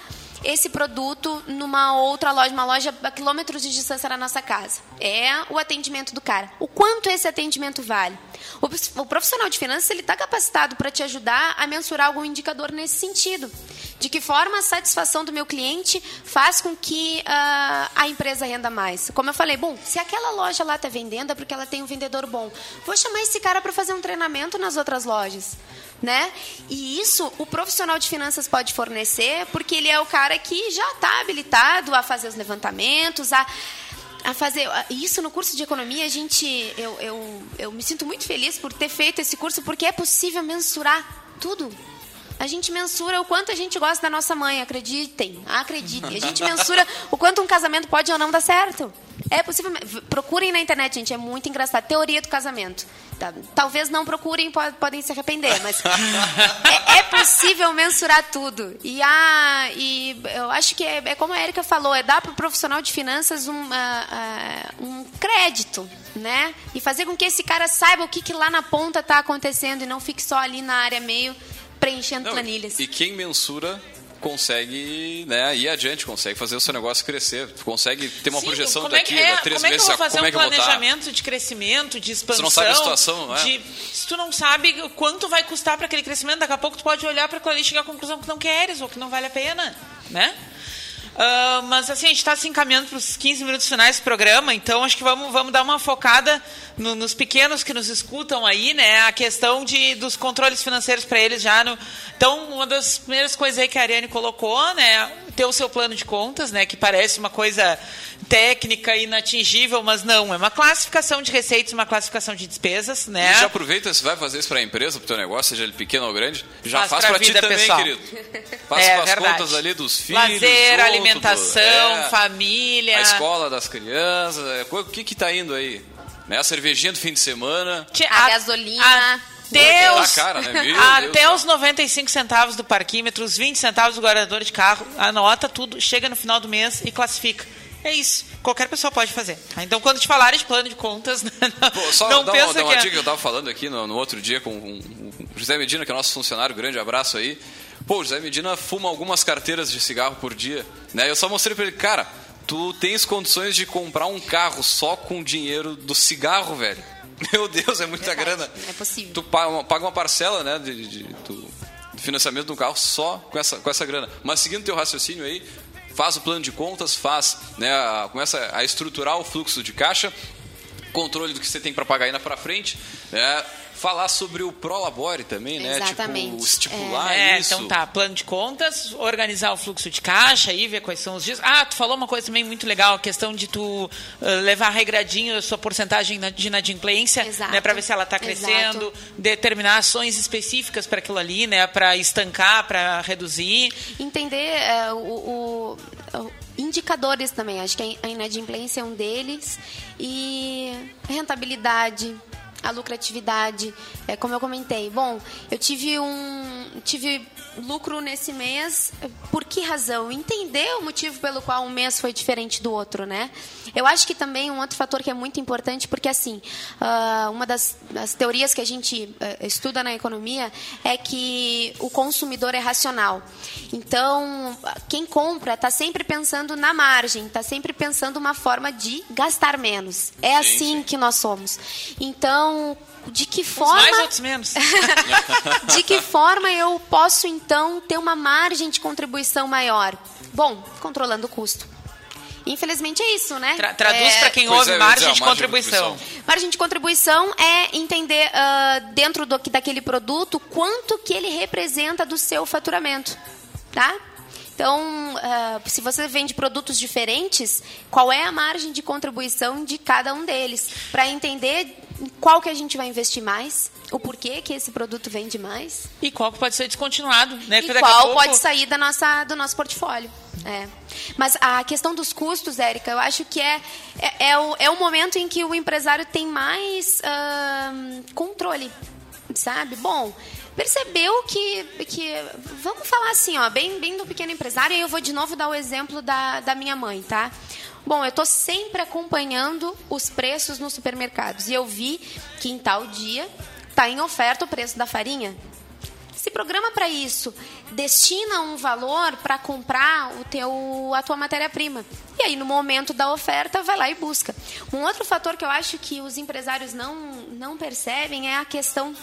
esse produto numa outra loja, uma loja a quilômetros de distância da nossa casa. É o atendimento do cara. O quanto esse atendimento vale? O, profissional de finanças ele está capacitado para te ajudar a mensurar algum indicador nesse sentido. De que forma a satisfação do meu cliente faz com que uh, a empresa renda mais? Como eu falei, bom, se aquela loja lá está vendendo é porque ela tem um vendedor bom. Vou chamar esse cara para fazer um treinamento nas outras lojas né? E isso o profissional de finanças pode fornecer, porque ele é o cara que já está habilitado a fazer os levantamentos, a, a fazer isso no curso de economia. A gente, eu, eu, eu me sinto muito feliz por ter feito esse curso, porque é possível mensurar tudo. A gente mensura o quanto a gente gosta da nossa mãe, acreditem, acreditem. A gente mensura o quanto um casamento pode ou não dar certo. É possível. Procurem na internet, gente, é muito engraçado. Teoria do casamento. Tá, talvez não procurem, podem se arrepender, mas é, é, possível mensurar tudo. E, a, e eu acho que é, é como a Erika falou, é dar para o profissional de finanças um, uh, uh, um crédito, né? E fazer com que esse cara saiba o que, que lá na ponta está acontecendo e não fique só ali na área meio preenchendo não, planilhas. E quem mensura consegue né, ir adiante, consegue fazer o seu negócio crescer, consegue ter uma Sim, projeção é daqui é, a três como meses. Como é que eu vou fazer um planejamento de crescimento, de expansão? Você não sabe a situação, não é? De, se tu não sabe quanto vai custar para aquele crescimento, daqui a pouco tu pode olhar para aquilo ali e chegar à conclusão que não queres ou que não vale a pena, né? Uh, mas assim, a gente está se encaminhando para os 15 minutos finais do programa, então acho que vamos, vamos dar uma focada no, nos pequenos que nos escutam aí, né? A questão de, dos controles financeiros para eles já. No... Então, uma das primeiras coisas aí que a Ariane colocou, né? Ter o seu plano de contas, né? Que parece uma coisa técnica inatingível, mas não, é uma classificação de receitas, uma classificação de despesas, né? E já aproveita, se vai fazer isso para a empresa, para o teu negócio, seja ele pequeno ou grande, já faz, faz para ti também, pessoal. querido. Faz é, as contas ali dos filhos, lazer, alimentação, é, família, a escola das crianças, é, o que que está indo aí? Né? A cervejinha do fim de semana, a, a gasolina. A... Até os, cara, né? até os 95 centavos do parquímetro, os 20 centavos do guardador de carro, anota tudo, chega no final do mês e classifica. É isso. Qualquer pessoa pode fazer. Tá? Então, quando te falarem de plano de contas, não, Pô, só não dá pensa uma, dá uma que... É dica que eu estava falando aqui no, no, outro dia com o José Medina, que é nosso funcionário, grande abraço aí. Pô, José Medina fuma algumas carteiras de cigarro por dia. Né? Eu só mostrei para ele, cara, tu tens condições de comprar um carro só com o dinheiro do cigarro, velho. Meu Deus, é muita Verdade, grana. É possível. Tu paga uma, parcela, né, de, de, de, do financiamento do carro só com essa, com essa grana. Mas seguindo teu raciocínio aí, faz o plano de contas, faz, né, começa a estruturar o fluxo de caixa, controle do que você tem para pagar ainda para frente, né, falar sobre o Prolabore também, né? Exatamente. Tipo, estipular é, isso. Então tá, plano de contas, organizar o fluxo de caixa aí, ver quais são os dias. Ah, tu falou uma coisa também muito legal, a questão de tu uh, levar regradinho a sua porcentagem de inadimplência, Exato. né, para ver se ela está crescendo, Exato. determinar ações específicas para aquilo ali, né, para estancar, para reduzir. Entender uh, o, o indicadores também. Acho que a inadimplência é um deles. E rentabilidade, a lucratividade, é, como eu comentei. Bom, eu tive um tive lucro nesse mês, por que razão? Entender o motivo pelo qual um mês foi diferente do outro, né? Eu acho que também um outro fator que é muito importante, porque assim, uh, uma das, das, teorias que a gente uh, estuda na economia é que o consumidor é racional. Então, quem compra está sempre pensando na margem, está sempre pensando uma forma de gastar menos. É sim, assim sim. que nós somos. Então, de que forma. mais, outros menos. de que forma eu posso, então, ter uma margem de contribuição maior? Bom, controlando o custo. Infelizmente é isso, né? Tra traduz é... para quem ouve é, margem, de contribuição. margem de contribuição. Margem de contribuição é entender uh, dentro do, daquele produto quanto que ele representa do seu faturamento, tá? Então, uh, se você vende produtos diferentes, qual é a margem de contribuição de cada um deles? Para entender qual que a gente vai investir mais, o porquê que esse produto vende mais. E qual que pode ser descontinuado, né? E qual pouco... pode sair da nossa, do nosso portfólio. É. Mas a questão dos custos, Érica, eu acho que é, é, é, o, é o momento em que o empresário tem mais controle, sabe? Bom, percebeu que, que vamos falar assim, ó, bem, bem do pequeno empresário, e eu vou de novo dar o exemplo da, da minha mãe, tá? Bom, eu estou sempre acompanhando os preços nos supermercados e eu vi que em tal dia está em oferta o preço da farinha. Se programa para isso, destina um valor para comprar o teu, a tua matéria-prima. E aí, no momento da oferta, vai lá e busca. Um outro fator que eu acho que os empresários não, não percebem é a questão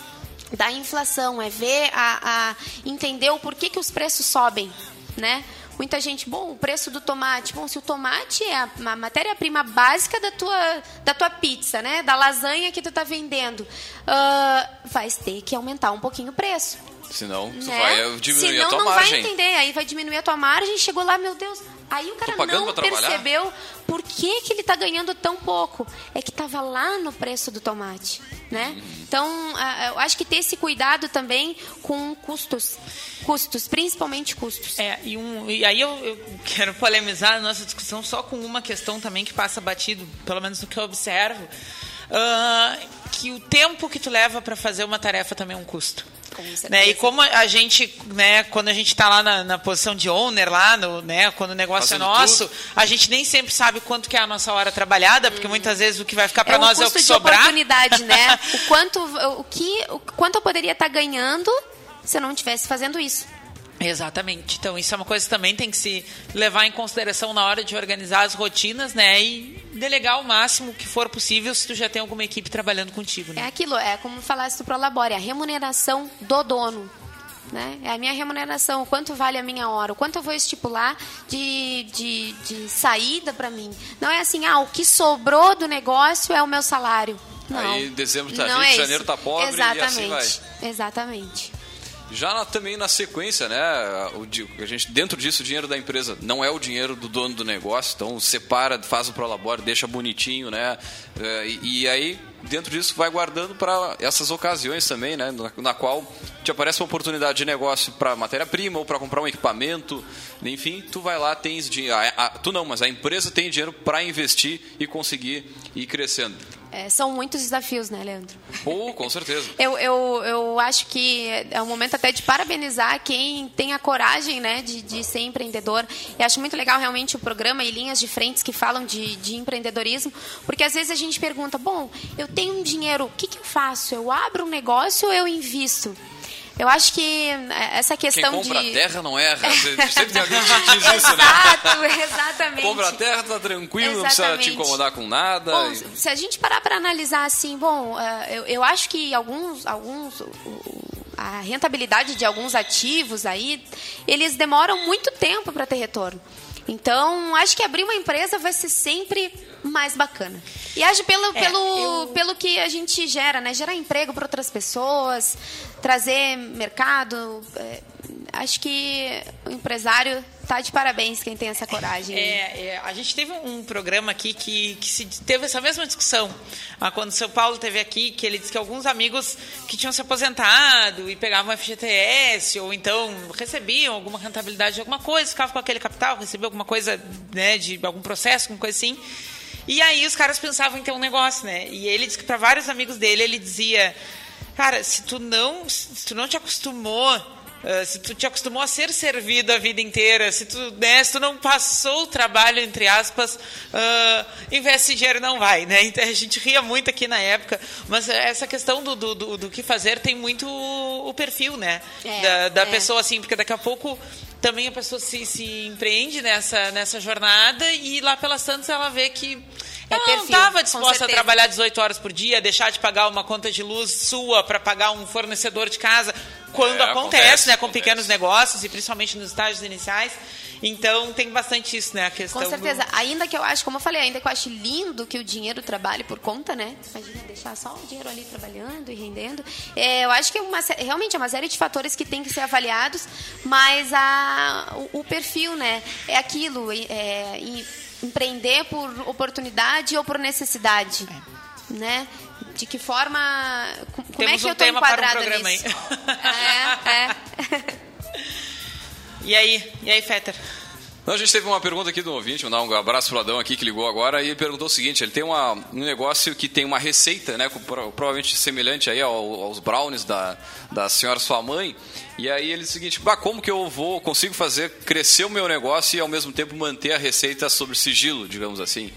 da inflação, é ver, a, a entender o porquê que os preços sobem, né? Muita gente, bom, o preço do tomate. Bom, se o tomate é a, matéria-prima básica da tua, da tua pizza, né? Da lasanha que tu está vendendo, uh, vai ter que aumentar um pouquinho o preço. Senão, tu né? vai diminuir Senão, a tua não margem. vai entender. Aí vai diminuir a tua margem. Chegou lá, meu Deus. Aí o cara não percebeu por que, que ele está ganhando tão pouco. É que estava lá no preço do tomate, né? Então, eu acho que ter esse cuidado também com custos. Custos, principalmente custos. É, e, um, e aí eu, eu quero polemizar a nossa discussão só com uma questão também que passa batido, pelo menos do que eu observo. Uh, que o tempo que tu leva para fazer uma tarefa também é um custo. Né? E como a gente, né, quando a gente está lá na, na, posição de owner, lá no, né, quando o negócio Fazendo é nosso, tudo. a gente nem sempre sabe quanto que é a nossa hora trabalhada, porque hum. muitas vezes o que vai ficar para é nós é o que de sobrar. oportunidade, né? o quanto, o que, o quanto eu poderia estar tá ganhando se eu não estivesse fazendo isso. Exatamente. Então, isso é uma coisa que também tem que se levar em consideração na hora de organizar as rotinas, né? E delegar o máximo que for possível se tu já tem alguma equipe trabalhando contigo, né? É aquilo, é como falasse do Prolabore, a remuneração do dono. Né? É a minha remuneração, quanto vale a minha hora, o quanto eu vou estipular de, de, de saída para mim. Não é assim, ah, o que sobrou do negócio é o meu salário. Não. Aí dezembro tá rico, é janeiro tá pobre Exatamente. e assim vai. Exatamente. Já na, também na sequência, né? O, a gente, dentro disso, o dinheiro da empresa não é o dinheiro do dono do negócio, então separa, faz o prolabore, deixa bonitinho, né? É, e, e aí, dentro disso, vai guardando para essas ocasiões também, né? Na, na, qual te aparece uma oportunidade de negócio para matéria-prima ou para comprar um equipamento, enfim, tu vai lá, tens dinheiro. Tu não, mas a empresa tem dinheiro para investir e conseguir ir crescendo. É, são muitos desafios, né, Leandro? Oh, com certeza. eu, eu, eu acho que é um momento até de parabenizar quem tem a coragem né, de, de ser empreendedor. E acho muito legal realmente o programa e linhas de frentes que falam de, de empreendedorismo, porque às vezes a gente pergunta: bom, eu tenho um dinheiro, o que, que eu faço? Eu abro um negócio ou eu invisto? Eu acho que é, essa questão Quem compra de... a terra não erra. Sempre tem alguém que diz isso, né? Exato, exatamente. compra a terra, tá tranquilo, exatamente. não precisa te incomodar com nada. Bom, e... se a gente parar para analisar assim, bom, é, eu, eu acho que alguns, alguns a rentabilidade de alguns ativos aí, eles demoram muito tempo para ter retorno. Então, acho que abrir uma empresa vai ser sempre mais bacana. E age pelo, é, pelo, eu... pelo que a gente gera, né? Gerar emprego para outras pessoas, trazer mercado. Acho que o empresário tá de parabéns quem tem essa coragem. É, é, a gente teve um programa aqui que, que se, teve essa mesma discussão. Ah, quando o seu Paulo teve aqui, que ele disse que alguns amigos que tinham se aposentado e pegavam FGTS, ou então recebiam alguma rentabilidade de alguma coisa, ficavam com aquele capital, recebiam alguma coisa né, de algum processo, alguma coisa assim. E aí os caras pensavam em ter um negócio, né? E ele disse que para vários amigos dele, ele dizia: Cara, se tu não, se tu não te acostumou Uh, se tu te acostumou a ser servido a vida inteira, se tu, né, se tu não passou o trabalho, entre aspas, uh, investe dinheiro não vai, né? Então a gente ria muito aqui na época, mas essa questão do, do, do, do que fazer tem muito o perfil, né? É, da, da é. pessoa, assim, porque daqui a pouco também a pessoa se, se empreende nessa, nessa jornada e lá pelas tantas ela vê que é ela não estava disposta a trabalhar 18 horas por dia, deixar de pagar uma conta de luz sua para pagar um fornecedor de casa, quando é, acontece, acontece, né, com acontece. pequenos negócios e principalmente nos estágios iniciais. Então tem bastante isso, né? A questão. Com certeza. Do... Ainda que eu acho, como eu falei, ainda que eu acho lindo que o dinheiro trabalhe por conta, né? Imagina deixar só o dinheiro ali trabalhando e rendendo. É, eu acho que é uma, realmente é uma série de fatores que tem que ser avaliados, mas a, o, o perfil, né? É aquilo, é, em- empreender por oportunidade ou por necessidade, né? De que forma, co- como é Temos que um eu tô tema para um enquadrada programa nisso? aí. É, é. E aí? E aí, Fetter? Não, a gente teve uma pergunta aqui do ouvinte, mandar um abraço pro Adão aqui que ligou agora e ele perguntou o seguinte: ele tem uma, um negócio que tem uma receita, né, provavelmente semelhante aí ao- aos brownies da, da senhora sua mãe. E aí ele disse o seguinte: bah, como que eu vou consigo fazer crescer o meu negócio e ao mesmo tempo manter a receita sob sigilo, digamos assim?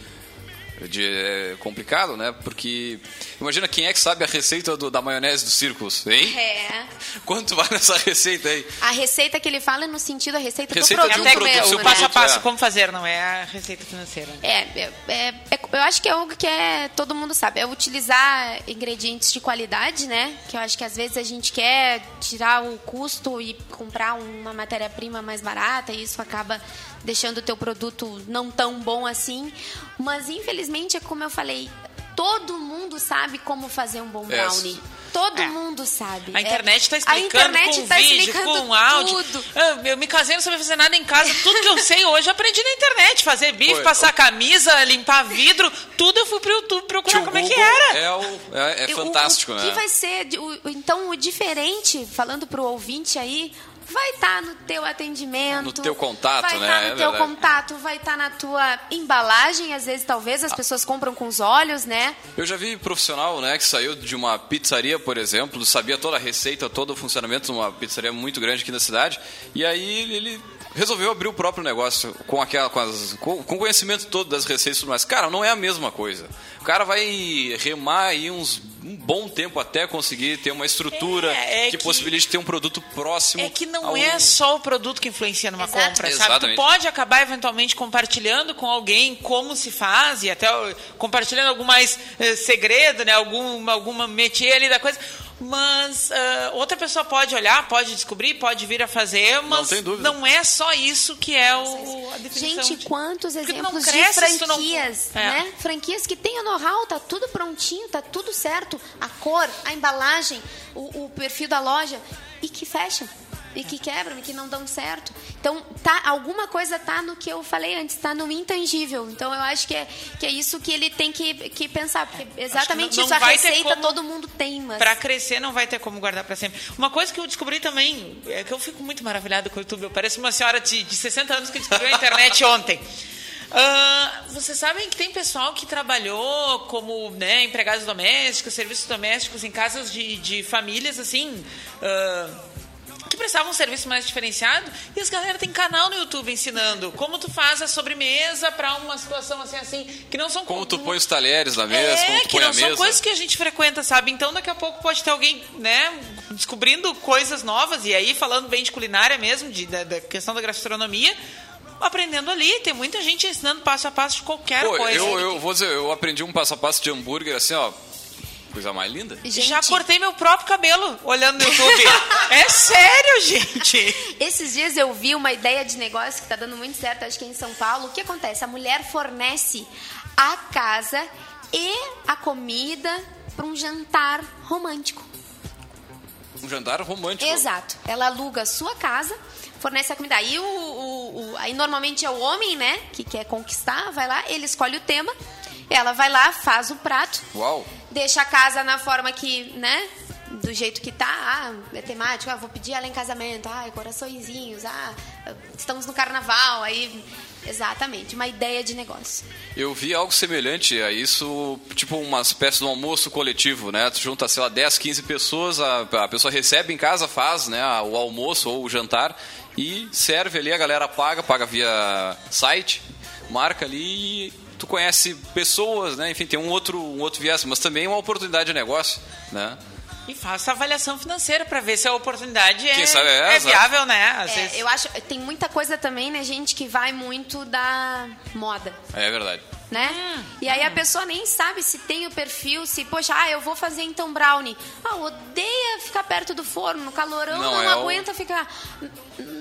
De, é complicado, né? Porque imagina quem é que sabe a receita do- da maionese do Círculos, hein? É. Quanto vai nessa receita aí? A receita que ele fala é no sentido da receita, Receita do de um produto produto, mesmo, seu o né? passo a passo, é. como fazer, não é a receita financeira. É, é, é- é- eu acho que é algo que é, todo mundo sabe. É utilizar ingredientes de qualidade, né? Que eu acho que às vezes a gente quer tirar o custo e comprar uma matéria-prima mais barata e isso acaba deixando o teu produto não tão bom assim. Mas infelizmente, é como eu falei, todo mundo sabe como fazer um bom É. brownie. Todo É. mundo sabe. A internet está É, explicando a internet com tá vídeo, explicando com áudio. tudo. Ah, Eu me casei, não sabia fazer nada em casa. Tudo que eu sei hoje eu aprendi na internet. Fazer bife, Foi. passar camisa, limpar vidro. Tudo eu fui pro YouTube procurar Tio como é que Google era. É, o- é- é E o- fantástico, o, né? que vai ser, o- então, o diferente, falando pro ouvinte aí, vai estar no teu atendimento. No teu contato, vai né? estar É no teu verdade. contato, vai estar na tua embalagem, às vezes, talvez, as pessoas compram com os olhos, né? Eu já vi profissional, né, que saiu de uma pizzaria, por exemplo, sabia toda a receita, todo o funcionamento de uma pizzaria muito grande aqui na cidade, e aí ele resolveu abrir o próprio negócio com aquela com, as, com, com o conhecimento todo das receitas mais. Cara, não é a mesma coisa. O cara vai remar aí uns um bom tempo até conseguir ter uma estrutura É, é que, que- possibilite ter um produto próximo. É que não ao- é só o produto que influencia numa Exato. compra, sabe? Tu Exatamente. pode acabar eventualmente compartilhando com alguém como se faz e até compartilhando algum mais eh, segredo, né? Algum, alguma métier ali da coisa. Mas ah, outra pessoa pode olhar, pode descobrir, pode vir a fazer, mas tem dúvida. não é só isso que é o, a definição. Gente, de- quantos exemplos não de cresce se tu não- franquias, É. né? Franquias que têm o know-how, tá tudo prontinho, tá tudo certo. A cor, a embalagem, o, o perfil da loja. E que fecham. E que quebram, e que não dão certo. Então, tá, alguma coisa tá no que eu falei antes, tá no intangível. Então, eu acho que é, que é isso que ele tem que, que pensar. Porque exatamente não- não isso, a receita como- todo mundo tem, mas... Pra crescer não vai ter como guardar pra sempre. Uma coisa que eu descobri também, é que eu fico muito maravilhada com o YouTube. Eu pareço uma senhora de, de 60 anos que descobriu a internet ontem. Ah, vocês sabem que tem pessoal que trabalhou como né, empregados domésticos, serviços domésticos em casas de, de famílias assim. ah, que prestavam um serviço mais diferenciado e as galera tem canal no YouTube ensinando como tu faz a sobremesa pra uma situação assim assim que não são Como tu comum- põe os talheres na mesa, é, como tu que põe não a são mesa. coisas que a gente frequenta, sabe? Então daqui a pouco pode ter alguém, né, descobrindo coisas novas e aí falando bem de culinária mesmo, de, da, da questão da gastronomia, aprendendo ali. Tem muita gente ensinando passo a passo de qualquer Pô, coisa. eu, eu vou dizer, eu aprendi um passo a passo de hambúrguer assim, ó. Coisa mais linda. Gente, Já cortei meu próprio cabelo olhando no YouTube. é sério, gente. Esses dias eu vi uma ideia de negócio que está dando muito certo, acho que é em São Paulo. O que acontece? A mulher fornece a casa e a comida para um jantar romântico. Um jantar romântico. Exato. Ela aluga a sua casa, fornece a comida. Aí, o, o- o- aí normalmente é o homem, né, que quer conquistar, vai lá, ele escolhe o tema, ela vai lá, faz o prato, Uau. Deixa a casa na forma que, né? Do jeito que tá, ah, é temático, ah, vou pedir ela em casamento, ah, coraçõezinhos, ah, estamos no carnaval, aí. Exatamente, uma ideia de negócio. Eu vi algo semelhante a isso, tipo uma espécie de um almoço coletivo, né? Tu junta, sei lá, 10, 15 pessoas, a, a pessoa recebe em casa, faz né, o almoço ou o jantar e serve ali, a galera paga, paga via site, marca ali e tu conhece pessoas, né? Enfim, tem um outro, um outro viés, mas também é uma oportunidade de negócio, né? E faça avaliação financeira pra ver se a oportunidade é, é, é viável, né? Às É, vezes. eu acho, tem muita coisa também, né, gente, que vai muito da moda. É verdade. Né? Hum, e aí a pessoa nem sabe se tem o perfil, se, poxa, ah, eu vou fazer então brownie. Ah, odeia ficar perto do forno, no calorão, Não, não, é o- aguenta ficar. N-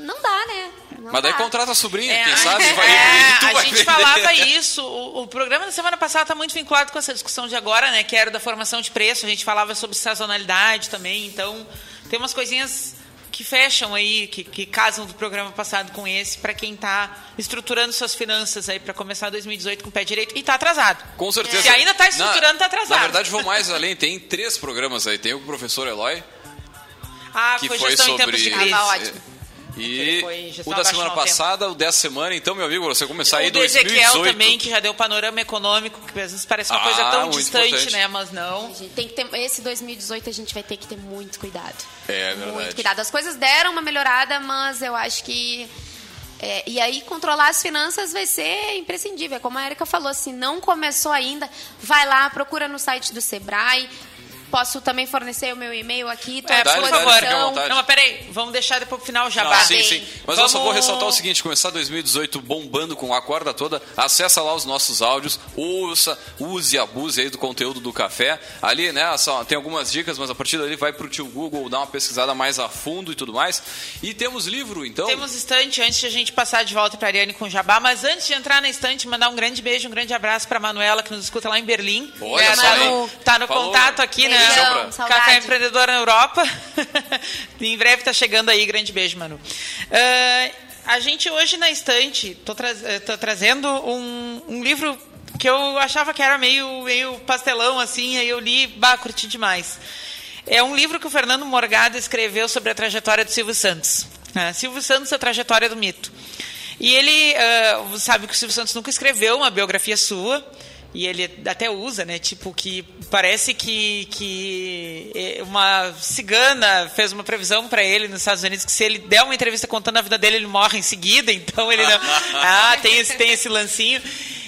Não dá, né? Não Mas daí dá. contrata a sobrinha, É, quem sabe vai é, a vai gente vender. falava isso. O, o programa da semana passada está muito vinculado com essa discussão de agora, né? Que era da formação de preço. A gente falava sobre sazonalidade também. Então, tem umas coisinhas que fecham aí, que, que casam do programa passado com esse, para quem está estruturando suas finanças aí para começar 2018 com o pé direito e está atrasado. Com certeza. Se ainda está estruturando, está atrasado. Na verdade, vou mais além. Tem três programas aí. Tem o professor Eloy. Ah, que foi, foi gestão sobre... em tempos de crise. Ah, ótimo. E o da semana passada, o dessa semana. Então, meu amigo, você começar aí o do 2018. Ezequiel também, que já deu panorama econômico, que às vezes parece uma Ah, coisa tão distante, importante. né? Mas não. Gente, tem que ter, esse 2018 a gente vai ter que ter muito cuidado. É verdade. Muito cuidado. As coisas deram uma melhorada, mas eu acho que. é, e aí, controlar as finanças vai ser imprescindível. É Como a Erika falou, se não começou ainda, vai lá, procura no site do Sebrae. Posso também fornecer o meu e-mail aqui, estou É, à por favor. fica à vontade. Não, mas peraí, vamos deixar depois pro final já Não, vai. sim, sim. Mas eu só vou Vamos- ressaltar o seguinte: começar 2018 bombando com a corda toda, acessa lá os nossos áudios, ouça, use e abuse aí do conteúdo do café. Ali, né, só, tem algumas dicas, mas a partir dali vai pro tio Google, dá uma pesquisada mais a fundo e tudo mais. E temos livro, então. Temos estante antes de a gente passar de volta para a Ariane com o Jabá, mas antes de entrar na estante, mandar um grande beijo, um grande abraço para Manuela, que nos escuta lá em Berlim. Olha É, só, tá no, tá no Falou. contato aqui, né? Beijão, saudade. Café Empreendedora na Europa. em breve está chegando aí, grande beijo, Manu. Ah, a gente hoje na estante, tô, tra eh, tô trazendo um, um livro que eu achava que era meio, meio pastelão, assim, aí eu li, bah, curti demais. É um livro que o Fernando Morgado escreveu sobre a trajetória do Silvio Santos. né? Silvio Santos, a trajetória do mito. E ele ah, sabe que o Silvio Santos nunca escreveu uma biografia sua. E ele até usa, né? Tipo, que parece que, que eh, uma cigana fez uma previsão para ele nos Estados Unidos que se ele der uma entrevista contando a vida dele, ele morre em seguida. Então ele não. Ah, tem esse, tem esse lancinho.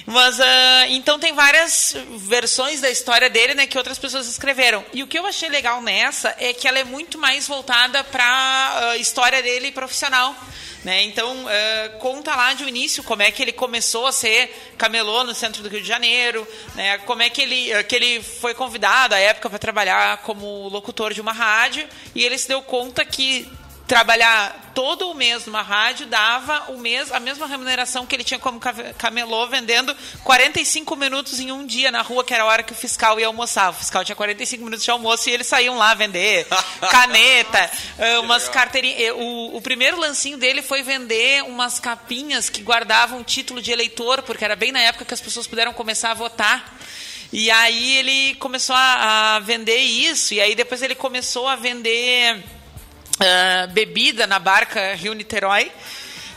Mas, ah, então tem várias versões da história dele, né, que outras pessoas escreveram. E o que eu achei legal nessa é que ela é muito mais voltada para a história dele profissional. Né? Então, eh, conta lá de início como é que ele começou a ser camelô no centro do Rio de Janeiro, né? como é que ele, eh, que ele foi convidado à época para trabalhar como locutor de uma rádio e ele se deu conta que trabalhar todo o mês numa rádio dava o mês, a mesma remuneração que ele tinha como camelô vendendo 45 minutos em um dia na rua, que era a hora que o fiscal ia almoçar. O fiscal tinha 45 minutos de almoço e eles saíam lá vender caneta, umas carteirinhas. O, o primeiro lancinho dele foi vender umas capinhas que guardavam título de eleitor, porque era bem na época que as pessoas puderam começar a votar. E aí ele começou a, a vender isso, e aí depois ele começou a vender ah, bebida na barca Rio Niterói.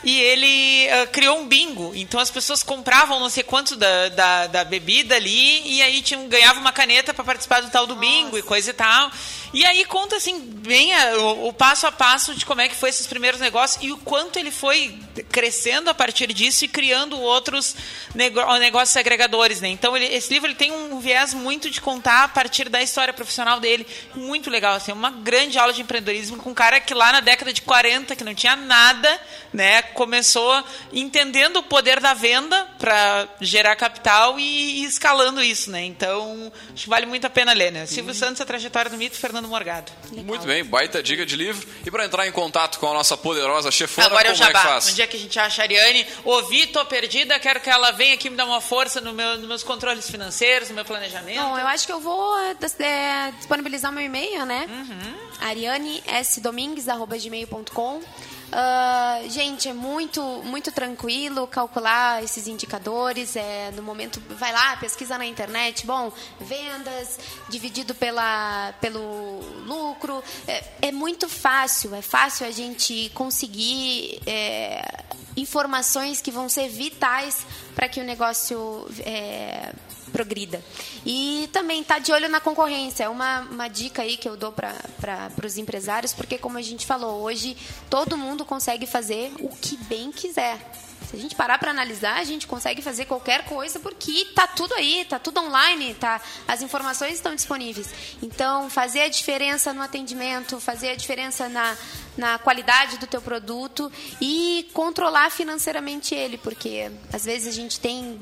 E ele ah, criou um bingo. Então as pessoas compravam não sei quanto da, da, da bebida ali e aí tinham, ganhava uma caneta para participar do tal do bingo e coisa e tal. E aí conta assim bem a- o, o passo a passo de como é que foi esses primeiros negócios e o quanto ele foi crescendo a partir disso e criando outros nego- negócios agregadores, né? Então ele- esse livro ele tem um viés muito de contar a partir da história profissional dele, muito legal, assim, uma grande aula de empreendedorismo com um cara que lá na década de 40, que não tinha nada, né, começou entendendo o poder da venda para gerar capital e, e escalando isso, né? Então, acho que vale muito a pena ler, né? Silvio Santos, a trajetória do mito, Fernando Morgado. Muito bem, baita dica de livro. E para entrar em contato com a nossa poderosa chefona, Agora eu como é já que faz? Um dia que a gente acha a Ariane, ouvi, tô perdida, quero que ela venha aqui me dar uma força no meu, nos meus controles financeiros, no meu planejamento. Bom, eu acho que eu vou é, é, disponibilizar meu e-mail, né? Uhum. arianesdomingues.gmail.com Ah, gente, é muito, muito tranquilo calcular esses indicadores. É, no momento, vai lá, pesquisa na internet. Bom, vendas dividido pela, pelo lucro. É, é muito fácil. É fácil a gente conseguir é, informações que vão ser vitais para que o negócio é, progrida. E também tá de olho na concorrência. É uma, uma dica aí que eu dou para os empresários, porque como a gente falou, hoje todo mundo consegue fazer o que bem quiser. Se a gente parar para analisar, a gente consegue fazer qualquer coisa porque tá tudo aí, tá tudo online, tá, as informações estão disponíveis. Então, fazer a diferença no atendimento, fazer a diferença na, na qualidade do teu produto e controlar financeiramente ele, porque às vezes a gente tem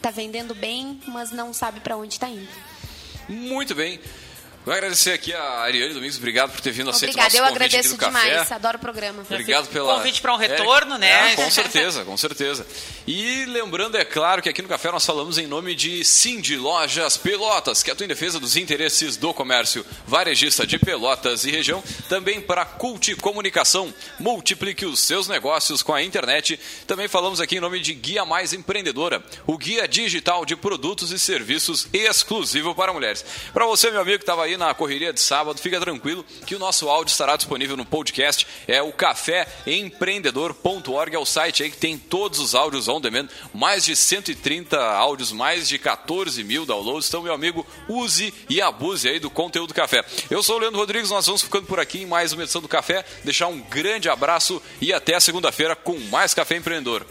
tá vendendo bem, mas não sabe para onde está indo. Muito bem. Vou agradecer aqui a Ariane Domingos, obrigado por ter vindo aceitar o Obrigada, nosso eu convite agradeço aqui no demais. café. Adoro o programa. Obrigado pela. Convite para um retorno, É, né? é, com certeza, com certeza. E lembrando, é claro, que aqui no Café nós falamos em nome de Cindy Lojas Pelotas, que atua em defesa dos interesses do comércio varejista de Pelotas e região. Também para Cult Comunicação, multiplique os seus negócios com a internet. Também falamos aqui em nome de Guia Mais Empreendedora, o guia digital de produtos e serviços exclusivo para mulheres. Para você, meu amigo, que estava na correria de sábado, fica tranquilo que o nosso áudio estará disponível no podcast. É o caféempreendedor.org, é o site aí que tem todos os áudios on demand, mais de 130 áudios, mais de 14 mil downloads. Então, meu amigo, use e abuse aí do conteúdo do café. Eu sou o Leandro Rodrigues, nós vamos ficando por aqui em mais uma edição do Café. Deixar um grande abraço e até segunda-feira com mais Café Empreendedor.